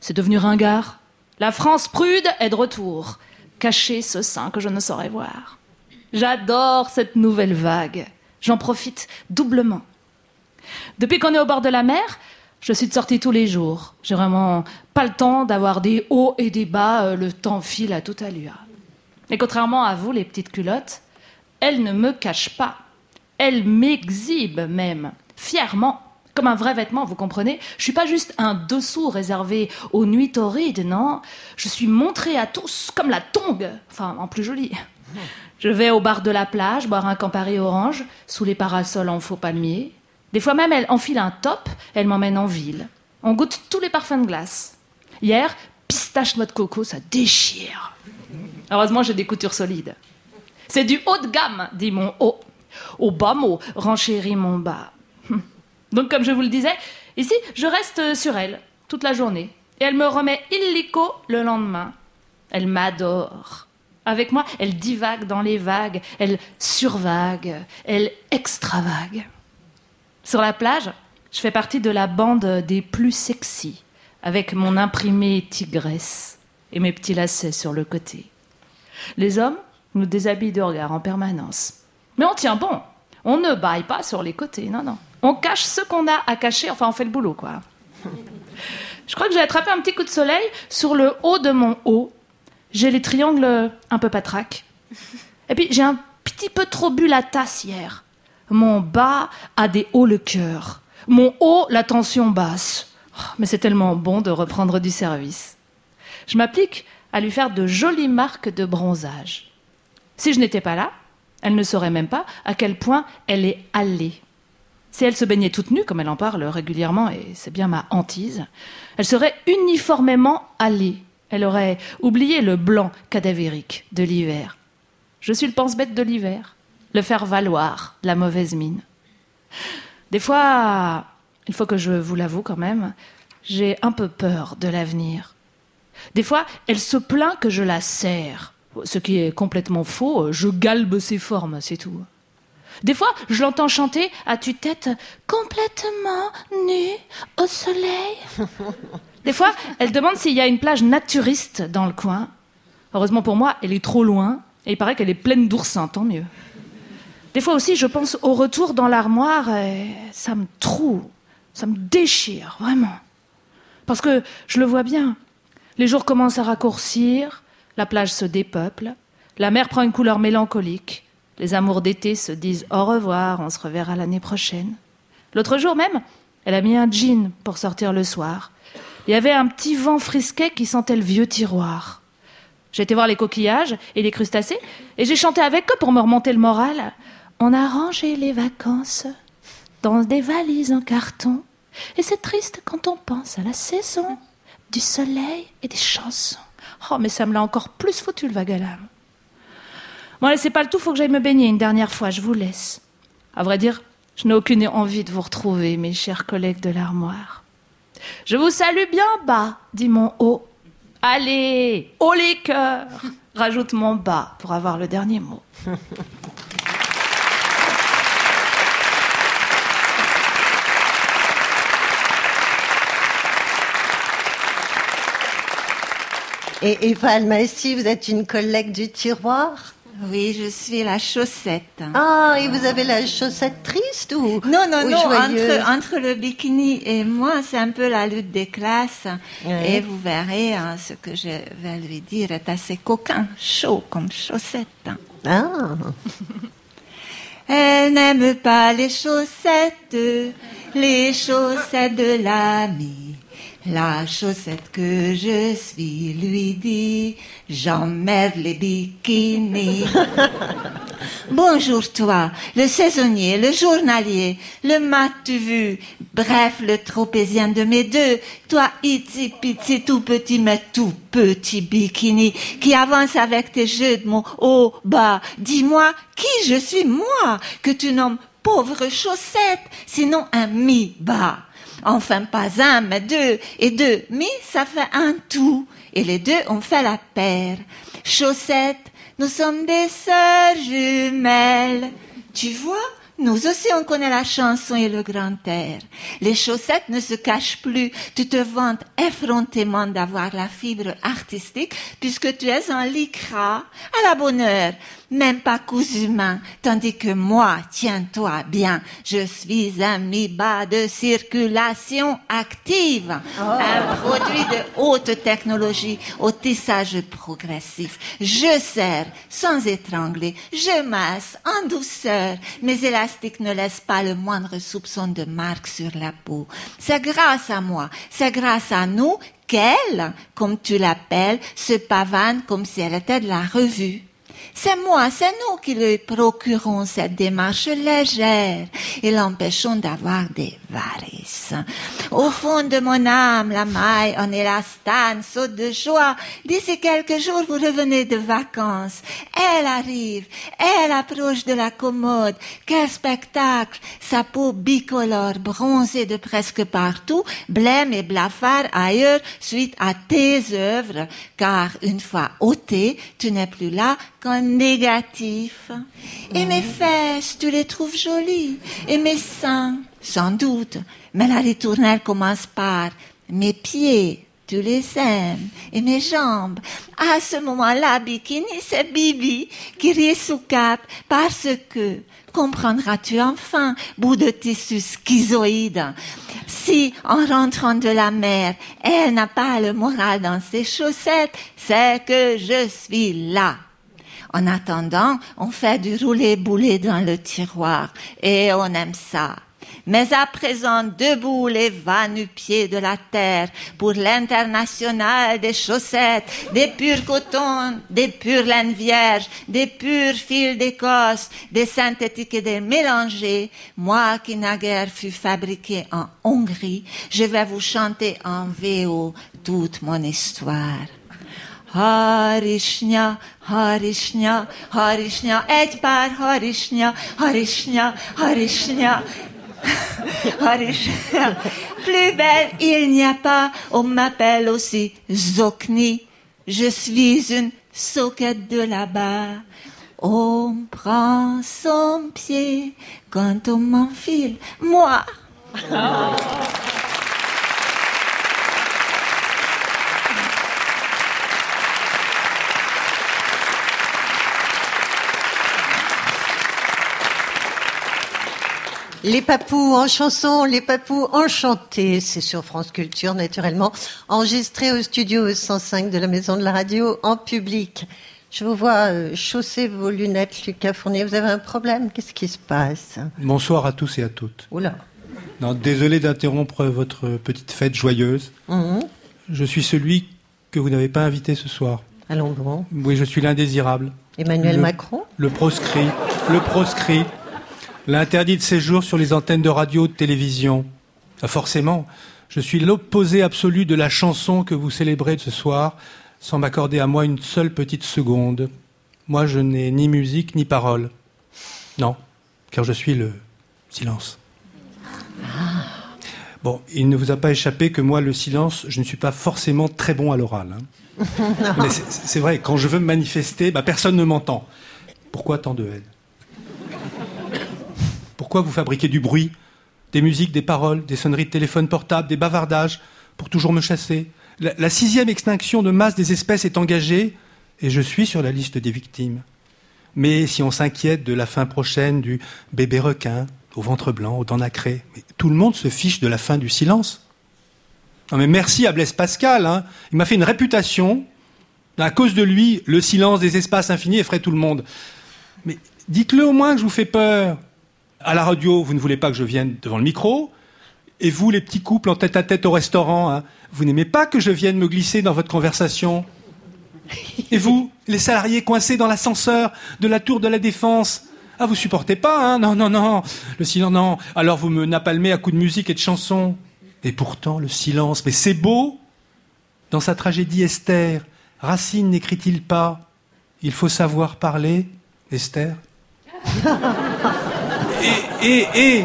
H: C'est devenu ringard. La France prude est de retour. Cacher ce sein que je ne saurais voir. J'adore cette nouvelle vague. J'en profite doublement. Depuis qu'on est au bord de la mer, je suis de sortie tous les jours. J'ai vraiment pas le temps d'avoir des hauts et des bas, euh, le temps file à toute allure. Et contrairement à vous, les petites culottes, elle ne me cache pas. Elle m'exhibe même, fièrement, comme un vrai vêtement, vous comprenez Je suis pas juste un dessous réservé aux nuits torrides, non. Je suis montrée à tous comme la tongue, enfin en plus jolie. Je vais au bar de la plage boire un Campari orange sous les parasols en faux palmier. Des fois même, elle enfile un top, elle m'emmène en ville. On goûte tous les parfums de glace. Hier, pistache noix de coco, ça déchire. Heureusement, j'ai des coutures solides. C'est du haut de gamme, dit mon haut. Au bas mot, renchérit mon bas. Donc, comme je vous le disais, ici, je reste sur elle toute la journée. Et elle me remet illico le lendemain. Elle m'adore. Avec moi, elle divague dans les vagues, elle survague, elle extravague. Sur la plage, je fais partie de la bande des plus sexy, avec mon imprimé tigresse et mes petits lacets sur le côté. Les hommes nous déshabillent de regard en permanence. Mais on tient bon. On ne baille pas sur les côtés, non, non. On cache ce qu'on a à cacher, enfin on fait le boulot, quoi. Je crois que j'ai attrapé un petit coup de soleil sur le haut de mon haut. J'ai les triangles un peu patraques. Et puis j'ai un petit peu trop bu la tasse hier. Mon bas a des hauts le cœur. Mon haut, la tension basse. Oh, mais c'est tellement bon de reprendre du service. Je m'applique à lui faire de jolies marques de bronzage. Si je n'étais pas là, elle ne saurait même pas à quel point elle est allée. Si elle se baignait toute nue, comme elle en parle régulièrement, et c'est bien ma hantise, elle serait uniformément allée. Elle aurait oublié le blanc cadavérique de l'hiver. Je suis le pense-bête de l'hiver, le faire valoir, la mauvaise mine. Des fois, il faut que je vous l'avoue quand même, j'ai un peu peur de l'avenir. Des fois, elle se plaint que je la serre, ce qui est complètement faux, je galbe ses formes, c'est tout. Des fois, je l'entends chanter à tue-tête complètement nue au soleil. Des fois, elle demande s'il y a une plage naturiste dans le coin. Heureusement pour moi, elle est trop loin et il paraît qu'elle est pleine d'oursins, tant mieux. Des fois aussi, je pense au retour dans l'armoire et ça me troue, ça me déchire, vraiment. Parce que je le vois bien. Les jours commencent à raccourcir, la plage se dépeuple, la mer prend une couleur mélancolique, les amours d'été se disent au revoir, on se reverra l'année prochaine. L'autre jour même, elle a mis un jean pour sortir le soir. Il y avait un petit vent frisquet qui sentait le vieux tiroir. J'ai été voir les coquillages et les crustacés et j'ai chanté avec eux pour me remonter le moral. On a rangé les vacances dans des valises en carton et c'est triste quand on pense à la saison du soleil et des chansons. Oh, mais ça me l'a encore plus foutu le l'âme. Bon, allez, c'est pas le tout, faut que j'aille me baigner une dernière fois, je vous laisse. À vrai dire, je n'ai aucune envie de vous retrouver, mes chers collègues de l'armoire. Je vous salue bien bas, dit mon haut. Allez, haut les cœurs, rajoute mon bas pour avoir le dernier mot.
B: Et Eva Almassi, vous êtes une collègue du tiroir?
K: Oui, je suis la chaussette.
B: Ah, et vous avez la chaussette triste ou
K: Non, non,
B: ou
K: non, entre, entre le bikini et moi, c'est un peu la lutte des classes.
B: Ouais.
K: Et vous verrez, hein, ce que je vais lui dire est assez coquin, chaud comme chaussette.
B: Ah,
K: Elle n'aime pas les chaussettes, les chaussettes de l'ami. La chaussette que je suis lui dit, j'emmerde les bikinis. Bonjour toi, le saisonnier, le journalier, le m'as-tu vu, bref, le tropézien de mes deux, toi itsy pitsy tout petit mais tout petit bikini qui avance avec tes jeux de mots haut, bas. Dis-moi qui je suis moi que tu nommes pauvre chaussette, sinon un mi-bas. Enfin, pas un, mais deux. Et deux, mi, ça fait un tout. Et les deux ont fait la paire. Chaussette, nous sommes des sœurs jumelles. Tu vois, nous aussi on connaît la chanson et le grand air. Les chaussettes ne se cachent plus. Tu te vantes effrontément d'avoir la fibre artistique puisque tu es en lycra. À la bonne heure. Même pas cousu main, tandis que moi, tiens-toi bien, je suis un mi-bas de circulation active, un produit de haute technologie au tissage progressif. Je serre sans étrangler, je masse en douceur. Mes élastiques ne laissent pas le moindre soupçon de marque sur la peau. C'est grâce à moi, c'est grâce à nous qu'elle, comme tu l'appelles, se pavane comme si elle était de la revue. C'est moi, c'est nous qui lui procurons cette démarche légère et l'empêchons d'avoir des varices. Au fond de mon âme, la maille en élastane saute de joie. D'ici quelques jours, vous revenez de vacances. Elle arrive, elle approche de la commode. Quel spectacle! Sa peau bicolore, bronzée de presque partout, blême et blafard ailleurs suite à tes œuvres, car une fois ôtée, tu n'es plus là négatif. Et mes fesses, tu les trouves jolies. Et mes seins, sans doute. Mais la ritournelle commence par mes pieds. Tu les aimes. Et mes jambes. À ce moment-là, Bikini, c'est Bibi qui rit sous cap parce que comprendras-tu enfin, bout de tissu schizoïde, si en rentrant de la mer, elle n'a pas le moral dans ses chaussettes, c'est que je suis là. En attendant, on fait du roulé-boulé dans le tiroir et on aime ça. Mais à présent, debout les va-nu-pieds de la terre pour l'international des chaussettes, des purs cotons, des pures laines vierges, des purs fils d'Écosse, des synthétiques et des mélangés. Moi qui naguère fut fabriqué en Hongrie, je vais vous chanter en VO toute mon histoire. Harishnya, Harishnya, Harishnya, egy pár Harishnya, Harishnya, Harishnya. Harishnya. Plus belle, il n'y a pas, on m'appelle aussi Zokni. Je suis une soquette de là-bas. On prend son pied quand on m'enfile. Moi.
B: Les papous en chanson, les papous enchantés, c'est sur France Culture naturellement, enregistré au studio 105 de la Maison de la Radio en public. Je vous vois euh, chausser vos lunettes, Lucas Fournier. Vous avez un problème? Qu'est-ce qui se passe?
L: Bonsoir à tous et à toutes.
B: Oula.
L: Non, désolé d'interrompre votre petite fête joyeuse.
B: Mhm.
L: Je suis celui que vous n'avez pas invité ce soir.
B: Allons bon.
L: Oui, je suis l'indésirable.
B: Emmanuel
L: Le-
B: Macron?
L: Le proscrit. Le proscrit. L'interdit de séjour sur les antennes de radio, de télévision. Ah, Forcément, je suis l'opposé absolu de la chanson que vous célébrez ce soir, sans m'accorder à moi une seule petite seconde. Moi, je n'ai ni musique ni parole. Non, car je suis le silence. Bon, il ne vous a pas échappé que moi, le silence, je ne suis pas forcément très bon à l'oral. hein. Mais c'est- c'est vrai, quand je veux me manifester, bah, personne ne m'entend. Pourquoi tant de haine? Pourquoi vous fabriquez du bruit, des musiques, des paroles, des sonneries de téléphone portable, des bavardages, pour toujours me chasser? La, sixième extinction de masse des espèces est engagée, et je suis sur la liste des victimes. Mais si on s'inquiète de la fin prochaine du bébé requin, au ventre blanc, aux dents nacrées, tout le monde se fiche de la fin du silence. Non mais merci à Blaise Pascal, hein. il m'a fait une réputation. À cause de lui, le silence des espaces infinis effraie tout le monde. Mais dites-le au moins que je vous fais peur. À la radio, vous ne voulez pas que je vienne devant le micro. Et vous, les petits couples en tête à tête au restaurant, hein, vous n'aimez pas que je vienne me glisser dans votre conversation. Et vous, les salariés coincés dans l'ascenseur de la tour de la défense, ah, vous supportez pas, hein? Non, non, non. Le silence, non. Alors vous me napalmez à coups de musique et de chansons. Et pourtant, le silence, mais c'est beau. Dans sa tragédie Esther, Racine n'écrit-il pas Il faut savoir parler, Esther? Et,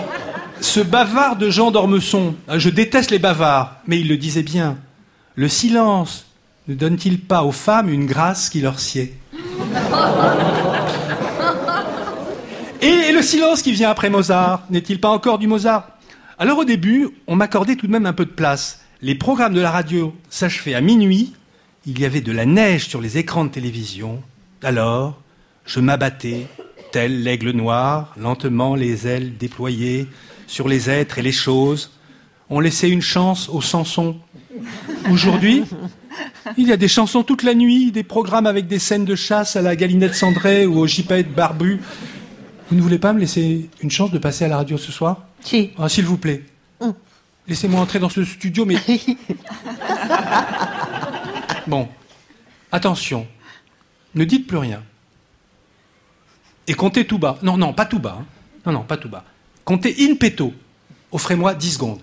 L: ce bavard de Jean d'Ormesson, ah, je déteste les bavards, mais il le disait bien. Le silence ne donne-t-il pas aux femmes une grâce qui leur sied et le silence qui vient après Mozart, n'est-il pas encore du Mozart? Alors au début, on m'accordait tout de même un peu de place. Les programmes de la radio s'achevaient à minuit, il y avait de la neige sur les écrans de télévision. Alors, je m'abattais, tel l'aigle noir, lentement les ailes déployées sur les êtres et les choses. On laissait une chance aux chansons. Aujourd'hui, il y a des chansons toute la nuit, des programmes avec des scènes de chasse à la galinette cendrée ou au gypaète barbu. Vous ne voulez pas me laisser une chance de passer à la radio ce soir?
B: Si.
L: Ah, S'il vous plaît. Laissez-moi entrer dans ce studio, mais... bon, attention, ne dites plus rien. Et comptez tout bas. Non, non, pas tout bas. hein. Non, non, pas tout bas. Comptez in petto. Offrez-moi 10 secondes.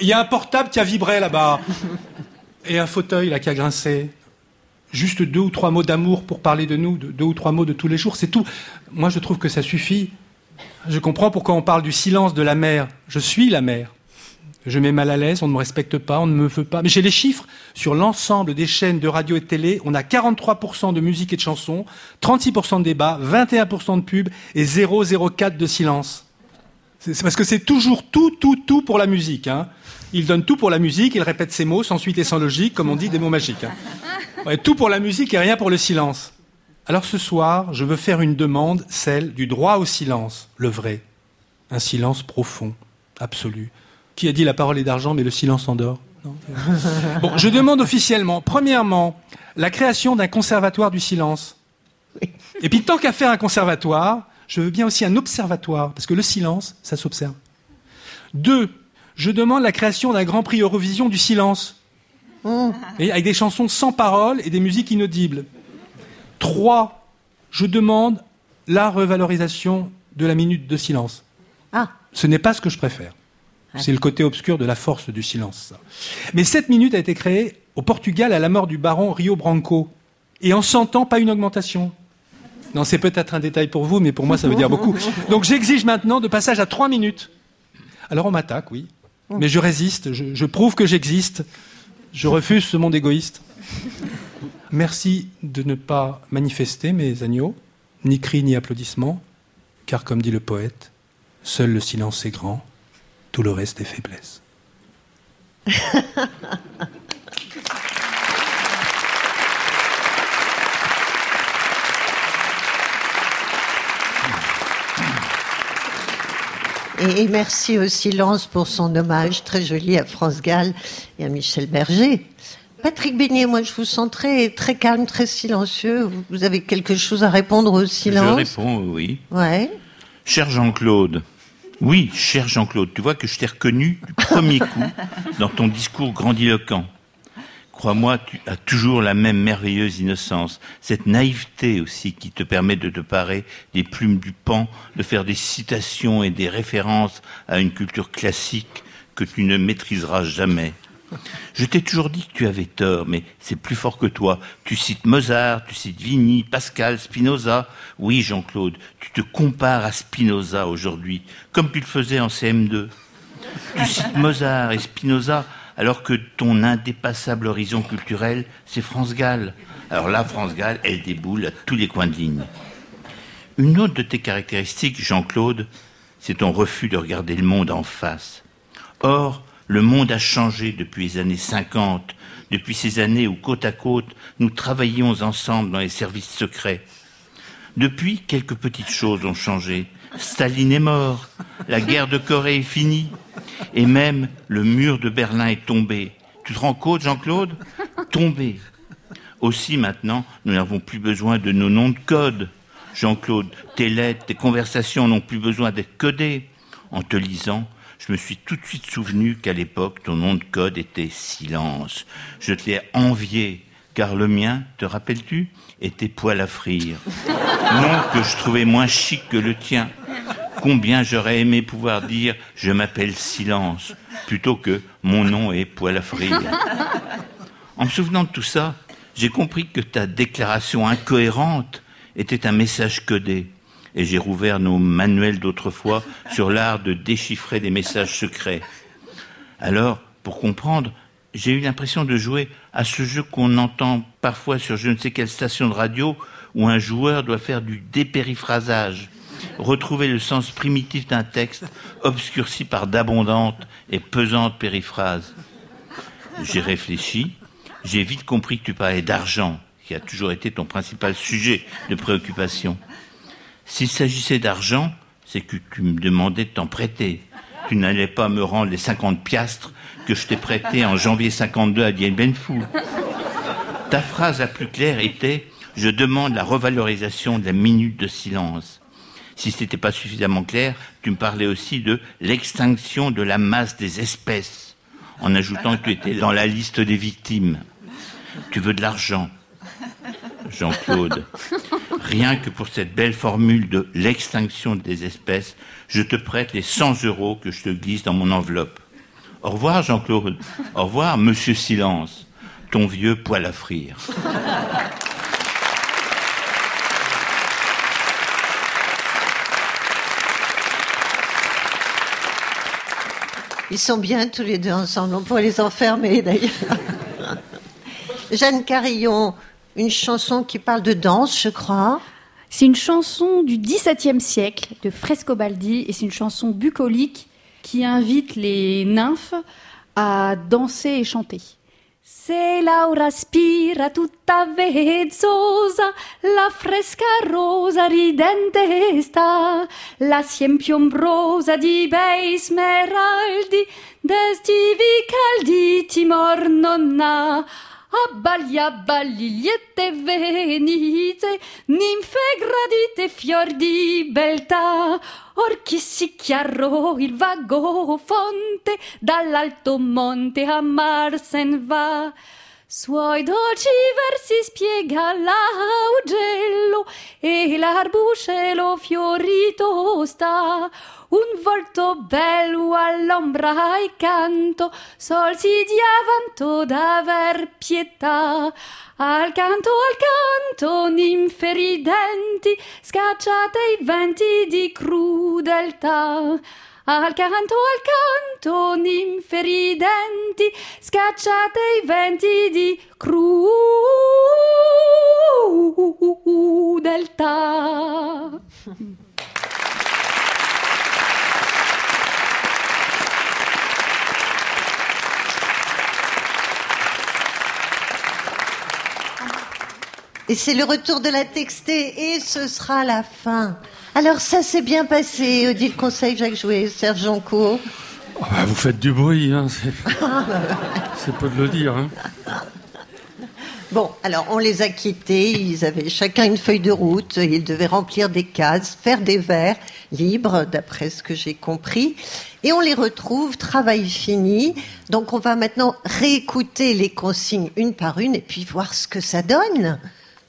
L: Il y a un portable qui a vibré là-bas. Et un fauteuil là qui a grincé. Juste deux ou trois mots d'amour pour parler de nous, de- deux ou trois mots de tous les jours, c'est tout. Moi, je trouve que ça suffit. Je comprends pourquoi on parle du silence de la mer. Je suis la mer. Je mets mal à l'aise, on ne me respecte pas, on ne me veut pas. Mais j'ai les chiffres. Sur l'ensemble des chaînes de radio et de télé, on a 43% de musique et de chansons, 36% de débats, 21% de pubs et 0,04 de silence. C'est parce que c'est toujours tout, tout, tout pour la musique. Hein. Il donne tout pour la musique, il répète ses mots sans suite et sans logique, comme on dit des mots magiques. hein. Tout pour la musique et rien pour le silence. Alors ce soir, je veux faire une demande, celle du droit au silence, le vrai. Un silence profond, absolu. Qui a dit la parole est d'argent, mais le silence endort Non, Bon, je demande officiellement, premièrement, la création d'un conservatoire du silence. Et puis tant qu'à faire un conservatoire, je veux bien aussi un observatoire, parce que le silence, ça s'observe. Deux, je demande la création d'un grand prix Eurovision du silence. Et avec des chansons sans paroles et des musiques inaudibles. Trois, je demande la revalorisation de la minute de silence.
B: Ah.
L: Ce n'est pas ce que je préfère. C'est le côté obscur de la force du silence. ça. Mais cette minute a été créée au Portugal à la mort du baron Rio Branco. Et en 100 ans, pas une augmentation. Non, c'est peut-être un détail pour vous, mais pour moi, ça veut dire beaucoup. Donc j'exige maintenant de passage à trois minutes. Alors on m'attaque, oui. Mais je résiste, je, je prouve que j'existe. Je refuse ce monde égoïste. Merci de ne pas manifester, mes agneaux, ni cris ni applaudissements, car comme dit le poète, seul le silence est grand, tout le reste est faiblesse.
B: Et, merci au silence pour son hommage très joli à France Gall et à Michel Berger. Patrick Beignet, moi je vous sens très, très calme, très silencieux. Vous- avez quelque chose à répondre au
G: Je
B: silence?
G: réponds oui.
B: Ouais.
G: Cher Jean-Claude, oui, cher Jean-Claude, tu vois que je t'ai reconnu du premier coup dans ton discours grandiloquent. Crois-moi, tu as toujours la même merveilleuse innocence, cette naïveté aussi qui te permet de te parer des plumes du pan, de faire des citations et des références à une culture classique que tu ne maîtriseras jamais. Je t'ai toujours dit que tu avais tort, mais c'est plus fort que toi. Tu cites Mozart, tu cites Vigny, Pascal, Spinoza. Oui, Jean-Claude, tu te compares à Spinoza aujourd'hui, comme tu le faisais en CM2. Tu cites Mozart et Spinoza, alors que ton indépassable horizon culturel, c'est France Gall. Alors là, France Gall, elle déboule à tous les coins de ligne. Une autre de tes caractéristiques, Jean-Claude, c'est ton refus de regarder le monde en face. Or, le monde a changé depuis les années 50, depuis ces années où côte à côte, nous travaillions ensemble dans les services secrets. Depuis, quelques petites choses ont changé. Staline est mort, la guerre de Corée est finie, et même le mur de Berlin est tombé. Tu te rends compte, Jean-Claude? Tombé. Aussi maintenant, nous n'avons plus besoin de nos noms de code. Jean-Claude, tes lettres, tes conversations n'ont plus besoin d'être codées. En te lisant, je me suis tout de suite souvenu qu'à l'époque, ton nom de code était silence. Je te l'ai envié, car le mien, te rappelles-tu, était poil à frire. Nom que je trouvais moins chic que le tien. Combien j'aurais aimé pouvoir dire je m'appelle Silence plutôt que mon nom est poil à frire. En me souvenant de tout ça, j'ai compris que ta déclaration incohérente était un message codé. Et j'ai rouvert nos manuels d'autrefois sur l'art de déchiffrer des messages secrets. Alors, pour comprendre, j'ai eu l'impression de jouer à ce jeu qu'on entend parfois sur je ne sais quelle station de radio où un joueur doit faire du dépériphrasage, retrouver le sens primitif d'un texte obscurci par d'abondantes et pesantes périphrases. J'ai réfléchi, j'ai vite compris que tu parlais d'argent, qui a toujours été ton principal sujet de préoccupation. S'il s'agissait d'argent, c'est que tu me demandais de t'en prêter. Tu n'allais pas me rendre les 50 piastres que je t'ai prêtés en janvier 52 à Dien Ben Phu. Ta phrase la plus claire était Je demande la revalorisation de la minute de silence. Si ce n'était pas suffisamment clair, tu me parlais aussi de l'extinction de la masse des espèces, en ajoutant que tu étais dans la liste des victimes. Tu veux de l'argent, Jean-Claude. Rien que pour cette belle formule de l'extinction des espèces, je te prête les 100 euros que je te glisse dans mon enveloppe. Au revoir, Jean-Claude. Au revoir, Monsieur Silence, ton vieux poil à frire.
B: Ils sont bien tous les deux ensemble. On pourrait les enfermer d'ailleurs. Jeanne Carillon, une chanson qui parle de danse, je crois.
M: C'est une chanson du XVIIe siècle de Frescobaldi et c'est une chanson bucolique qui invite les nymphes à danser et chanter. Se Laura spira tutta vezzosa, la fresca rosa ridente sta, la siem piombrosa di bei smeraldi, d'estivi caldi timor non ha. Abballi, abballi, liete venite, ninfe gradite, fior di beltà. Or chi si chiarò il vago fonte, dall'alto monte a mar sen va. Suoi dolci versi spiega l'augello e l'arbuscelo fiorito sta. Un volto bello all'ombra e canto, sol si diavanto d'aver pietà. Al canto, al canto, ninfe ridenti, scacciate i venti di crudeltà. Al canto, al canto, ninfe ridenti, scacciate i venti di crudeltà.
B: Et c'est le retour de la textée et ce sera la fin. Alors ça s'est bien passé, Odile Conseil, Jacques Jouet, Serge Joncourt.
E: Oh, bah, vous faites du bruit, hein, c'est c'est peu de le dire. hein.
B: Bon, alors on les a quittés, ils avaient chacun une feuille de route, ils devaient remplir des cases, faire des vers libres, d'après ce que j'ai compris. Et on les retrouve, travail fini. Donc on va maintenant réécouter les consignes une par une et puis voir ce que ça donne.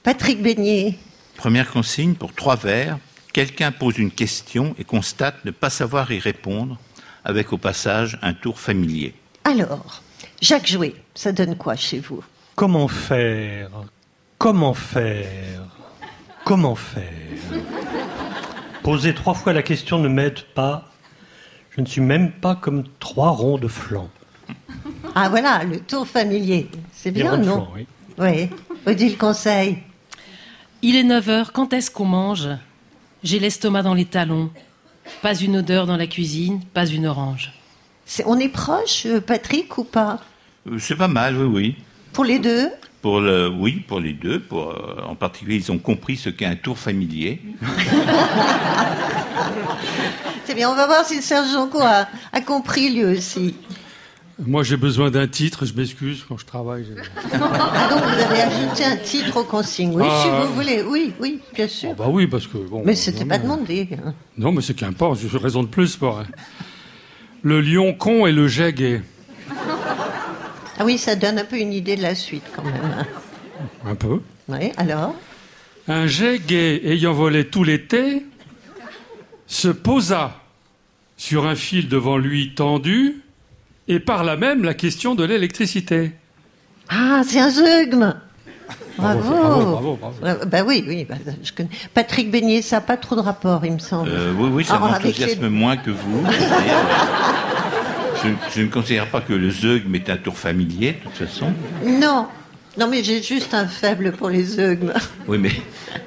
B: Patrick Beignet.
G: Première consigne pour trois vers. Quelqu'un pose une question et constate ne pas savoir y répondre, avec au passage un tour familier.
B: Alors, Jacques Jouet, ça donne quoi chez vous?
C: Comment faire? Comment faire? Comment faire? Poser trois fois la question ne m'aide pas. Je ne suis même pas comme trois ronds de flanc.
B: Ah voilà, le tour familier. C'est bien, non?
C: flanc, oui.
B: Oui. Odile Conseil.
I: Il est 9 heures, quand est-ce qu'on mange? J'ai l'estomac dans les talons. Pas une odeur dans la cuisine, pas une orange.
B: C'est- on est proche, euh, Patrick, ou pas?
G: Euh, C'est pas mal, oui, oui.
B: Pour les deux?
G: Pour le, oui, pour les deux. Pour, euh, en particulier, ils ont compris ce qu'est un tour familier.
B: C'est bien, on va voir si Serge Joncourt a, a compris lui aussi.
E: Moi, j'ai besoin d'un titre, je m'excuse quand je travaille.
B: Ah donc vous avez ajouté un titre aux consignes. Oui,
E: Ah,
B: si
E: ouais.
B: vous voulez. Oui, oui, bien sûr.
E: Bah oui, parce que bon.
B: Mais c'était pas demandé. hein.
E: Non, mais c'est qu'importe, je raison de plus pour. Le lion con et le jet gay.
B: Ah oui, ça donne un peu une idée de la suite quand même. hein.
E: Un peu.
B: Oui, alors?
E: Un jet gay ayant volé tout l'été se posa sur un fil devant lui tendu et par là même la question de l'électricité.
B: Ah, c'est un zeugme Bravo.
E: bravo, bravo, bravo.
B: Ouais, Bah oui, oui. bah, je connais. Patrick Beignet, ça n'a pas trop de rapport, il me semble.
G: Euh, oui, oui, ça
B: Ah, avec
G: m'enthousiasme
B: les-
G: moins que vous. Mais, euh, je, je ne considère pas que le zeugme est un tour familier, de toute façon.
B: Non, non, mais j'ai juste un faible pour les zeugmes.
G: Oui, mais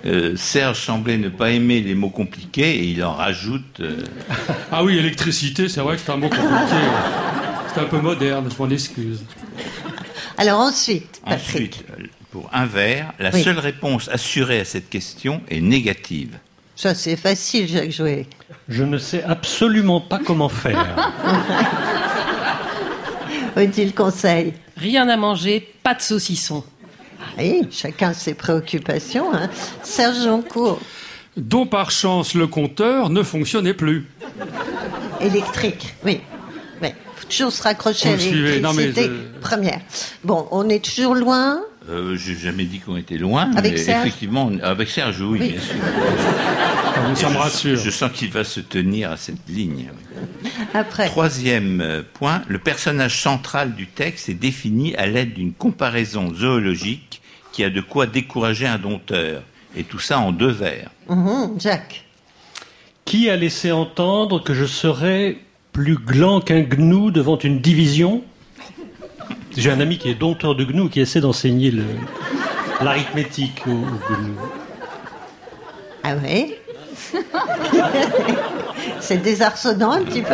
G: euh, Serge semblait ne pas aimer les mots compliqués et il en rajoute. euh,
E: Ah oui, électricité, c'est vrai que c'est un mot compliqué. C'est un peu moderne, je m'en excuse.
B: Alors ensuite, Patrick.
G: Ensuite, euh, Pour un vers, la
B: Oui.
G: seule réponse assurée à cette question est négative.
B: Ça, c'est facile, Jacques Jouet.
C: Je ne sais absolument pas comment faire.
B: Odile Conseil.
I: Rien à manger, pas de saucisson.
B: Oui, chacun ses préoccupations. Hein. Serge Joncourt,
N: Dont par chance le compteur ne fonctionnait plus.
B: électrique. Oui. Toujours se raccrocher à
N: Vous
B: l'électricité.
N: je-
B: Première. Bon, on est toujours loin.
G: Euh, J'ai jamais dit qu'on était loin,
B: Avec
G: mais
B: Serge
G: effectivement, avec Serge, oui,
B: Oui.
G: bien sûr.
N: Ah, ça me
G: Je-
N: rassure.
G: Je sens qu'il va se tenir à cette ligne.
B: Après.
G: Troisième euh, point, le personnage central du texte est défini à l'aide d'une comparaison zoologique qui a de quoi décourager un dompteur. Et tout ça en deux vers.
B: Mhm, Jacques.
C: Qui a laissé entendre que je serais plus gland qu'un gnou devant une division J'ai un ami qui est dompteur de gnous qui essaie d'enseigner le- l'arithmétique aux, aux gnous.
B: Ah oui C'est désarçonnant un petit peu.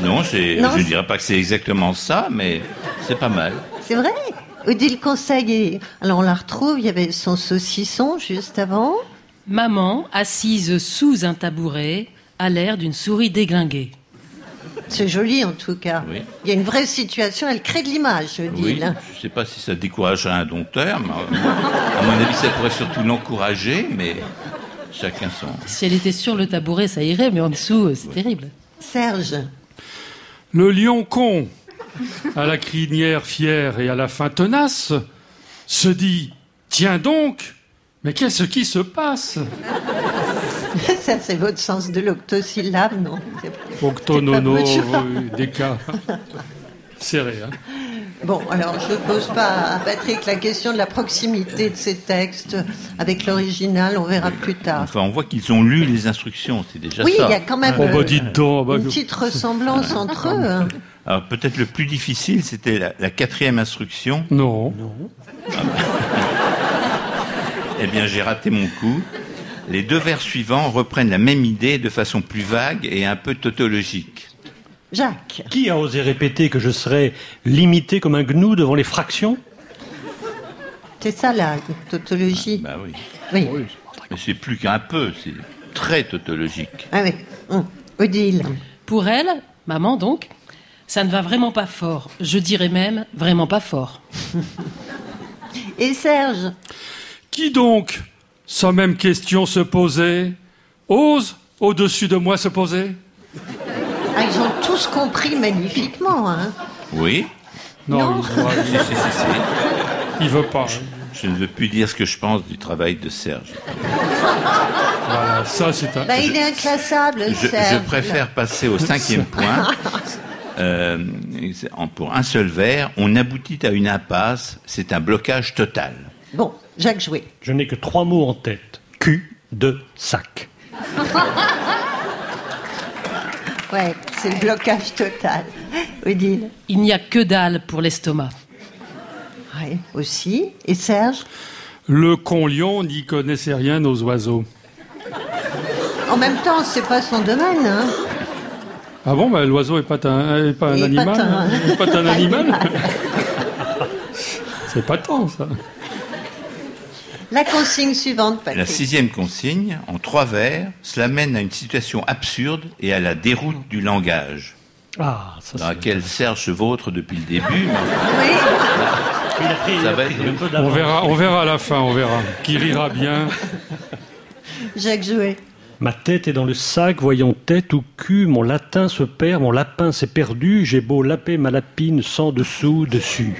G: Non, c'est-
B: Non,
G: je ne dirais pas que c'est exactement ça, mais c'est pas mal.
B: C'est vrai? Odile Conseil, est- alors on la retrouve, il y avait son saucisson juste avant.
I: Maman, assise sous un tabouret, a l'air d'une souris déglinguée.
B: C'est joli en tout cas.
G: Oui.
B: Il y a une vraie situation, elle crée de l'image,
G: Oui,
B: Odile.
G: je ne sais pas si ça découragerait un dompteur, mais euh, à mon avis, ça pourrait surtout l'encourager, mais chacun son.
I: Si elle était sur le tabouret, ça irait, mais en dessous, c'est terrible.
B: Serge.
N: Le lion con, à la crinière fière et à la fin tenace, se dit Tiens donc, mais qu'est-ce qui se passe?
B: Ça, c'est votre sens de l'octosyllabe, non
N: Octonono, oui, des cas. Serré, hein.
B: Bon, alors je ne pose pas à Patrick la question de la proximité de ces textes avec l'original, on verra plus tard.
G: Enfin, on voit qu'ils ont lu les instructions, c'est déjà
B: Oui,
G: ça.
B: il y a quand même
N: Oh, bah,
B: euh,
N: bah,
B: une petite ressemblance entre eux. hein.
G: Alors peut-être le plus difficile, c'était la, la quatrième instruction.
N: Non.
G: Eh bien, j'ai raté mon coup. Les deux vers suivants reprennent la même idée de façon plus vague et un peu tautologique.
B: Jacques.
C: Qui a osé répéter que je serais limité comme un gnou devant les fractions?
B: C'est ça la tautologie.
G: Bah oui.
B: Oui.
G: Mais c'est plus qu'un peu, c'est très tautologique.
B: Ah oui. Hum. Odile.
I: Pour elle, maman donc, ça ne va vraiment pas fort. Je dirais même vraiment pas fort.
B: Et Serge.
N: Qui donc, sans même question se poser, ose au-dessus de moi se poser
B: Ah, ils ont tous compris magnifiquement. Hein.
G: Oui
N: Non, il,
G: Si, si, si, si.
N: il veut pas.
G: Je ne veux plus dire ce que je pense du travail de Serge.
N: Voilà, ça c'est un.
B: Bah, il est inclassable,
G: Je,
B: Serge.
G: je préfère passer au cinquième point. Euh, pour un seul vers, on aboutit à une impasse, c'est un blocage total.
B: Bon, Jacques Jouet.
C: Je n'ai que trois mots en tête. Cul de sac.
B: Ouais, c'est le blocage total. Odile.
I: Il n'y a que dalle pour l'estomac.
B: Oui, aussi. Et Serge
N: Le con lion n'y connaissait rien aux oiseaux.
B: En même temps, c'est pas son domaine. Hein.
N: Ah bon, bah, l'oiseau n'est pas un, est pas un
B: Il est pas
N: animal
B: un-
N: est pas un animal C'est pas tant, ça.
B: La consigne suivante,
G: La
B: Patrick.
G: sixième consigne, en trois vers, cela mène à une situation absurde et à la déroute du langage,
C: Ah, ça
G: dans
C: c'est.
G: laquelle Serge se vautre depuis le début.
B: Oui,
G: Ça va être-
C: un peu
N: On verra, on verra à la fin, on verra. Qui rira bien.
B: Jacques Jouet.
C: Ma tête est dans le sac, voyant tête ou cul, mon latin se perd, mon lapin s'est perdu, j'ai beau laper ma lapine sans dessous, dessus.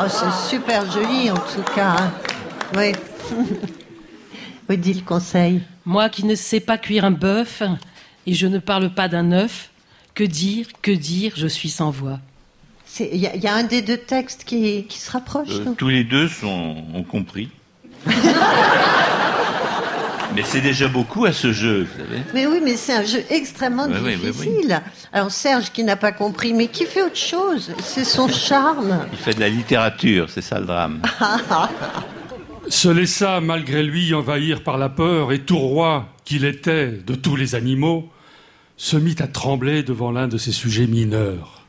B: Oh, c'est super joli en tout cas. hein. Oui. Odile Conseil.
I: Moi qui ne sais pas cuire un bœuf, et je ne parle pas d'un œuf, que dire, que dire, je suis sans voix.
B: C'est- Il y, a- il y a un des deux textes qui, qui se rapproche.
G: Euh, tous les deux sont, ont compris. Mais c'est déjà beaucoup à ce jeu, vous savez.
B: Mais oui, mais c'est un jeu extrêmement
G: Oui, oui, oui,
B: difficile. Alors Serge qui n'a pas compris, mais qui fait autre chose. C'est son charme.
G: Il fait de la littérature, c'est ça le drame.
N: Se laissa malgré lui envahir par la peur et tout roi qu'il était de tous les animaux se mit à trembler devant l'un de ses sujets mineurs.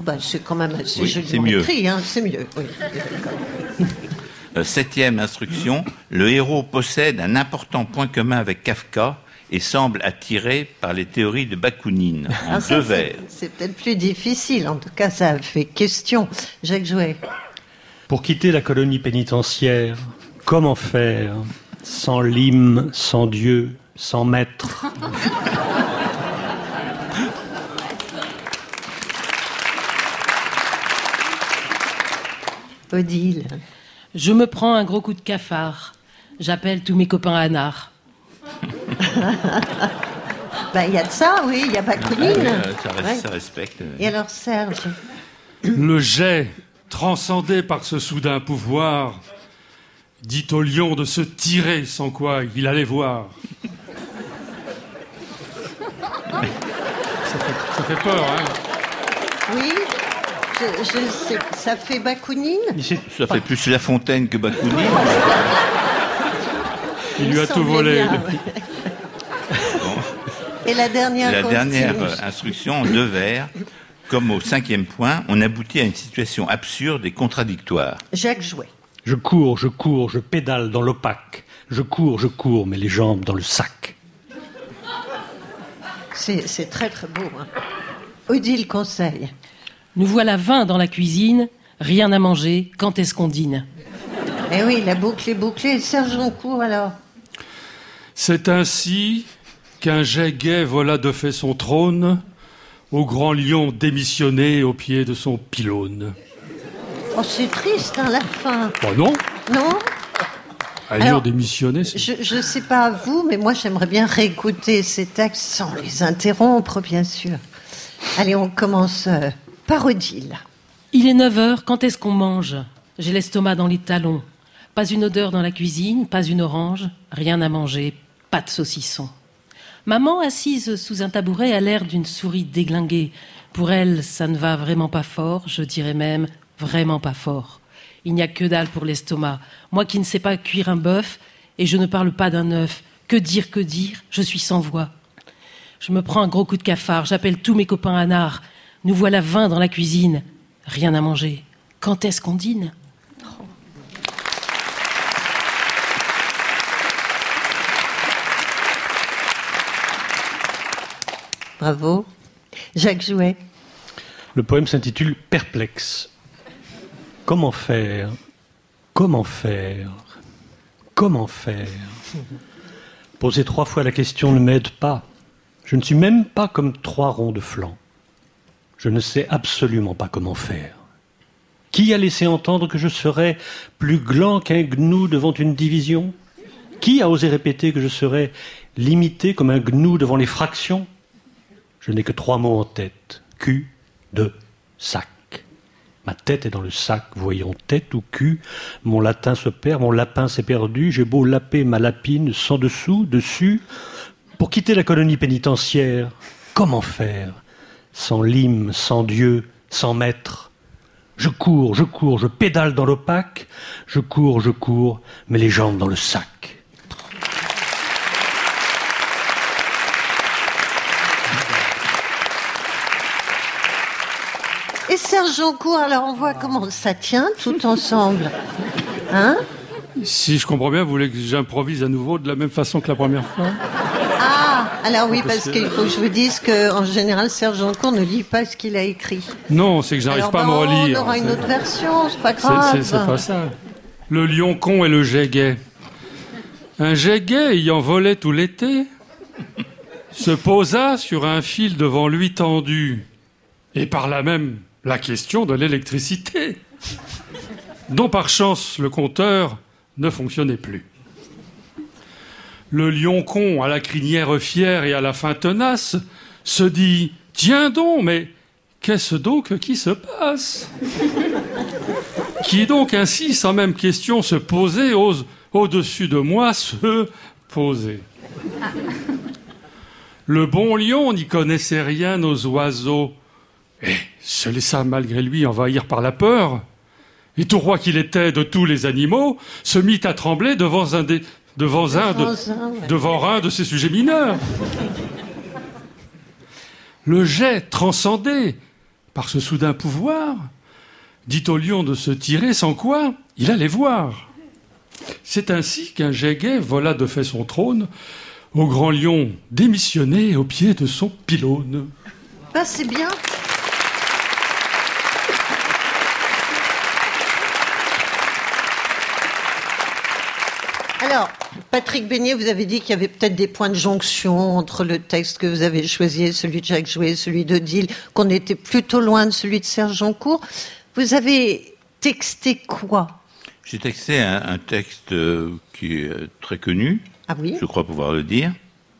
B: Bah, c'est quand même assez
G: Oui, c'est
B: joliment
G: mieux.
B: écrit, hein. c'est mieux. oui, d'accord.
G: Euh, septième instruction, le héros possède un important point commun avec Kafka et semble attiré par les théories de Bakounine, en
B: Ah, ça,
G: deux
B: c'est-
G: vers.
B: C'est peut-être plus difficile. En tout cas, ça fait question. Jacques Jouet.
C: Pour quitter la colonie pénitentiaire, comment faire sans lime, sans Dieu, sans maître
B: Odile.
I: Je me prends un gros coup de cafard. J'appelle tous mes copains à nard.
B: Bah, il y a de ça, oui, il y a
G: ça, res-
B: Ouais.
G: ça respecte. euh.
B: Et alors, Serge?
N: Le jet, transcendé par ce soudain pouvoir, dit au lion de se tirer sans quoi il allait voir. Ça fait, ça fait peur, hein
B: Oui je, je sais, ça fait Bakounine
G: Ça fait plus La Fontaine que Bakounine.
N: Il lui a tout volé.
B: bien, ouais. Et la dernière
G: La dernière instruction en deux vers. Comme au cinquième point, on aboutit à une situation absurde et contradictoire.
B: Jacques Jouet.
C: Je cours, je cours, je pédale dans l'opaque. Je cours, je cours, mais les jambes dans le sac.
B: C'est très très beau. Hein. Odile Conseil.
I: Nous voilà vingt dans la cuisine, rien à manger, quand est-ce qu'on dîne?
B: Eh oui, la boucle est bouclée. Serge Joncourt, alors
N: C'est ainsi qu'un jet gai vola de fait son trône au grand lion démissionné au pied de son pylône.
B: Oh, c'est triste, hein, la fin.
N: Bon, non
B: Non
N: Un lion
B: Alors,
N: démissionné, c'est-
B: Je ne sais pas vous, mais moi j'aimerais bien réécouter ces textes sans les interrompre, bien sûr. Allez, on commence euh, par Odile.
I: Il est 9 heures, quand est-ce qu'on mange? J'ai l'estomac dans les talons. Pas une odeur dans la cuisine, pas une orange, rien à manger, pas de saucisson. Maman, assise sous un tabouret, a l'air d'une souris déglinguée. Pour elle, ça ne va vraiment pas fort, je dirais même vraiment pas fort. Il n'y a que dalle pour l'estomac. Moi qui ne sais pas cuire un bœuf, et je ne parle pas d'un œuf. Que dire, que dire? Je suis sans voix. Je me prends un gros coup de cafard, j'appelle tous mes copains à nard. Nous voilà vingt dans la cuisine. Rien à manger. Quand est-ce qu'on dîne?
B: Bravo. Jacques Jouet.
C: Le poème s'intitule Perplexe. Comment faire? Comment faire? Comment faire? Poser trois fois la question ne m'aide pas. Je ne suis même pas comme trois ronds de flanc. Je ne sais absolument pas comment faire. Qui a laissé entendre que je serais plus gland qu'un gnou devant une division? Qui a osé répéter que je serais limité comme un gnou devant les fractions? Je n'ai que trois mots en tête. Cul de sac. Ma tête est dans le sac, voyons tête ou cul. Mon latin se perd, mon lapin s'est perdu. J'ai beau laper ma lapine sans dessous, dessus. Pour quitter la colonie pénitentiaire, comment faire? Sans lime, sans Dieu, sans maître. Je cours, je cours, je pédale dans l'opaque. Je cours, je cours, mais les jambes dans le sac.
B: Serge Joncourt, alors on voit comment ça tient tout ensemble. Hein
N: Si je comprends bien, vous voulez que j'improvise à nouveau de la même façon que la première fois
B: Ah, alors oui,
N: Parce
B: parce
N: que-
B: qu'il faut que je vous dise qu'en général, Serge Joncourt ne lit pas ce qu'il a écrit.
N: Non, c'est que j'arrive
B: Alors,
N: pas à me
B: bah,
N: relire.
B: On aura une autre version, c'est pas
N: C'est-
B: grave.
N: C'est c'est pas ça. Le lion con et le jet gai. Un jet gai ayant volé tout l'été se posa sur un fil devant lui tendu, et par là même la question de l'électricité, dont par chance le compteur ne fonctionnait plus. Le lion con, à la crinière fière et à la fin tenace, se dit Tiens donc, mais qu'est-ce donc qui se passe? Qui donc ainsi, sans même question se poser, ose au-dessus de moi se poser. Le bon lion n'y connaissait rien aux oiseaux, et se laissa malgré lui envahir par la peur. Et tout roi qu'il était de tous les animaux, se mit à trembler devant un, des- devant un, de,
B: Devant un,
N: de ses sujets mineurs. Le jet transcendé par ce soudain pouvoir dit au lion de se tirer sans quoi il allait voir. C'est ainsi qu'un Jéguet vola de fait son trône au grand lion démissionné au pied de son pylône.
B: Ah, c'est bien. Alors, Patrick Beignet, vous avez dit qu'il y avait peut-être des points de jonction entre le texte que vous avez choisi, celui de Jacques Jouet, celui de Dille, qu'on était plutôt loin de celui de Serge Joncourt. Vous avez texté quoi?
G: J'ai texté un, un texte euh, qui est très connu,
B: Ah oui?
G: je crois pouvoir le dire.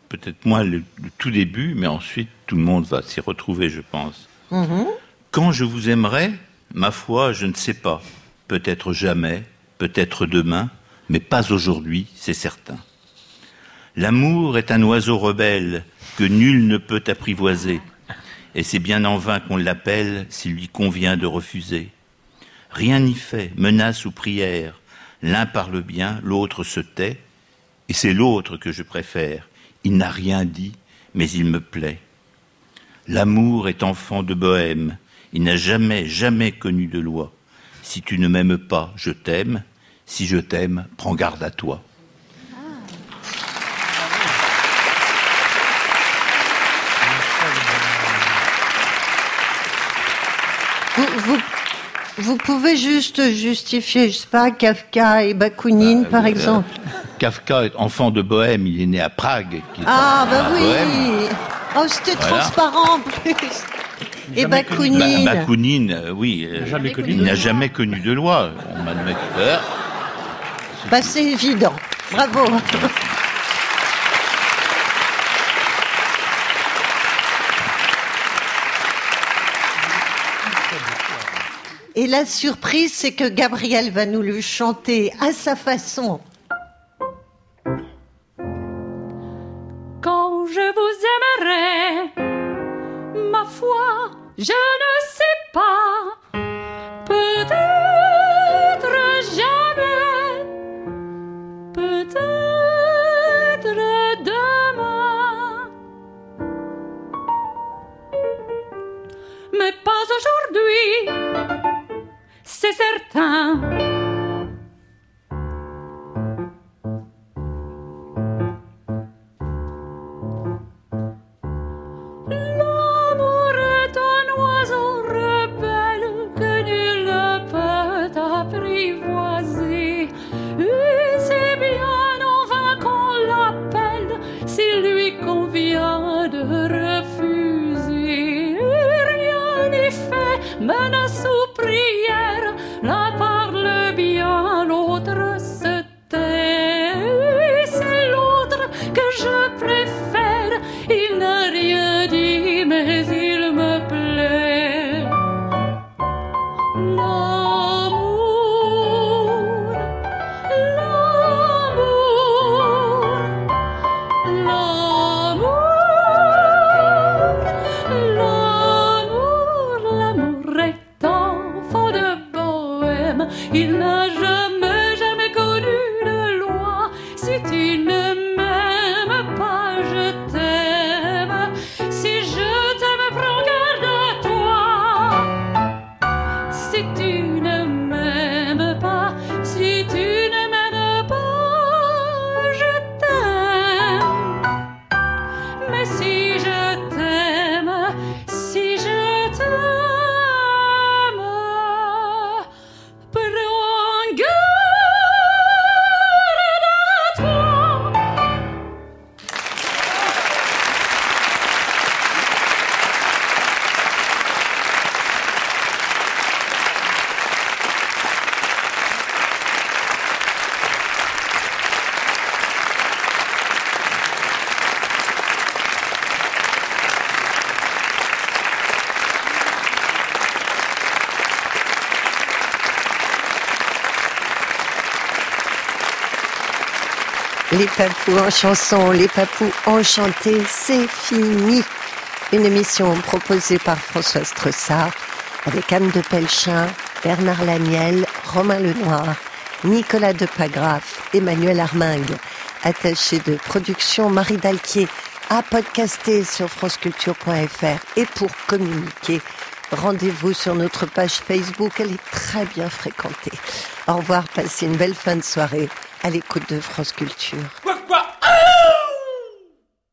G: Peut-être moins le, le tout début, mais ensuite tout le monde va s'y retrouver, je pense.
B: Mhm.
G: Quand je vous aimerai, ma foi, je ne sais pas. Peut-être jamais, peut-être demain, mais pas aujourd'hui, c'est certain. L'amour est un oiseau rebelle que nul ne peut apprivoiser, et c'est bien en vain qu'on l'appelle s'il lui convient de refuser. Rien n'y fait, menace ou prière. L'un parle bien, l'autre se tait, et c'est l'autre que je préfère. Il n'a rien dit, mais il me plaît. L'amour est enfant de bohème. Il n'a jamais, jamais connu de loi. Si tu ne m'aimes pas, je t'aime. Si je t'aime, prends garde à toi.
B: vous, vous, vous pouvez juste justifier, je sais pas, Kafka et Bakounine, par exemple
G: Kafka est enfant de bohème. Il est né à Prague. qui est
B: Ah, bah oui
G: bohème.
B: Oh, c'était
G: Voilà.
B: transparent en plus Et Bakounine
G: Ba- Bakounine, euh, oui. euh, il
C: de
G: n'a jamais connu de loi. On m'a demandé tout à l'heure.
B: Bah, c'est évident. Bravo. Et la surprise, c'est que Gabriel va nous le chanter à sa façon.
O: Quand je vous aimerai, ma foi, je ne sais aujourd'hui, c'est certain.
B: Les papous en chanson, les papous enchantés, c'est fini. Une émission proposée par François Stressard avec Anne de Pelchin, Bernard Laniel, Romain Lenoir, Nicolas Depagraf, Emmanuel Armingue. Attaché de production Marie Dalquier à podcaster sur franceculture.fr et pour communiquer, rendez-vous sur notre page Facebook, elle est très bien fréquentée. Au revoir, passez une belle fin de soirée à l'écoute de France Culture.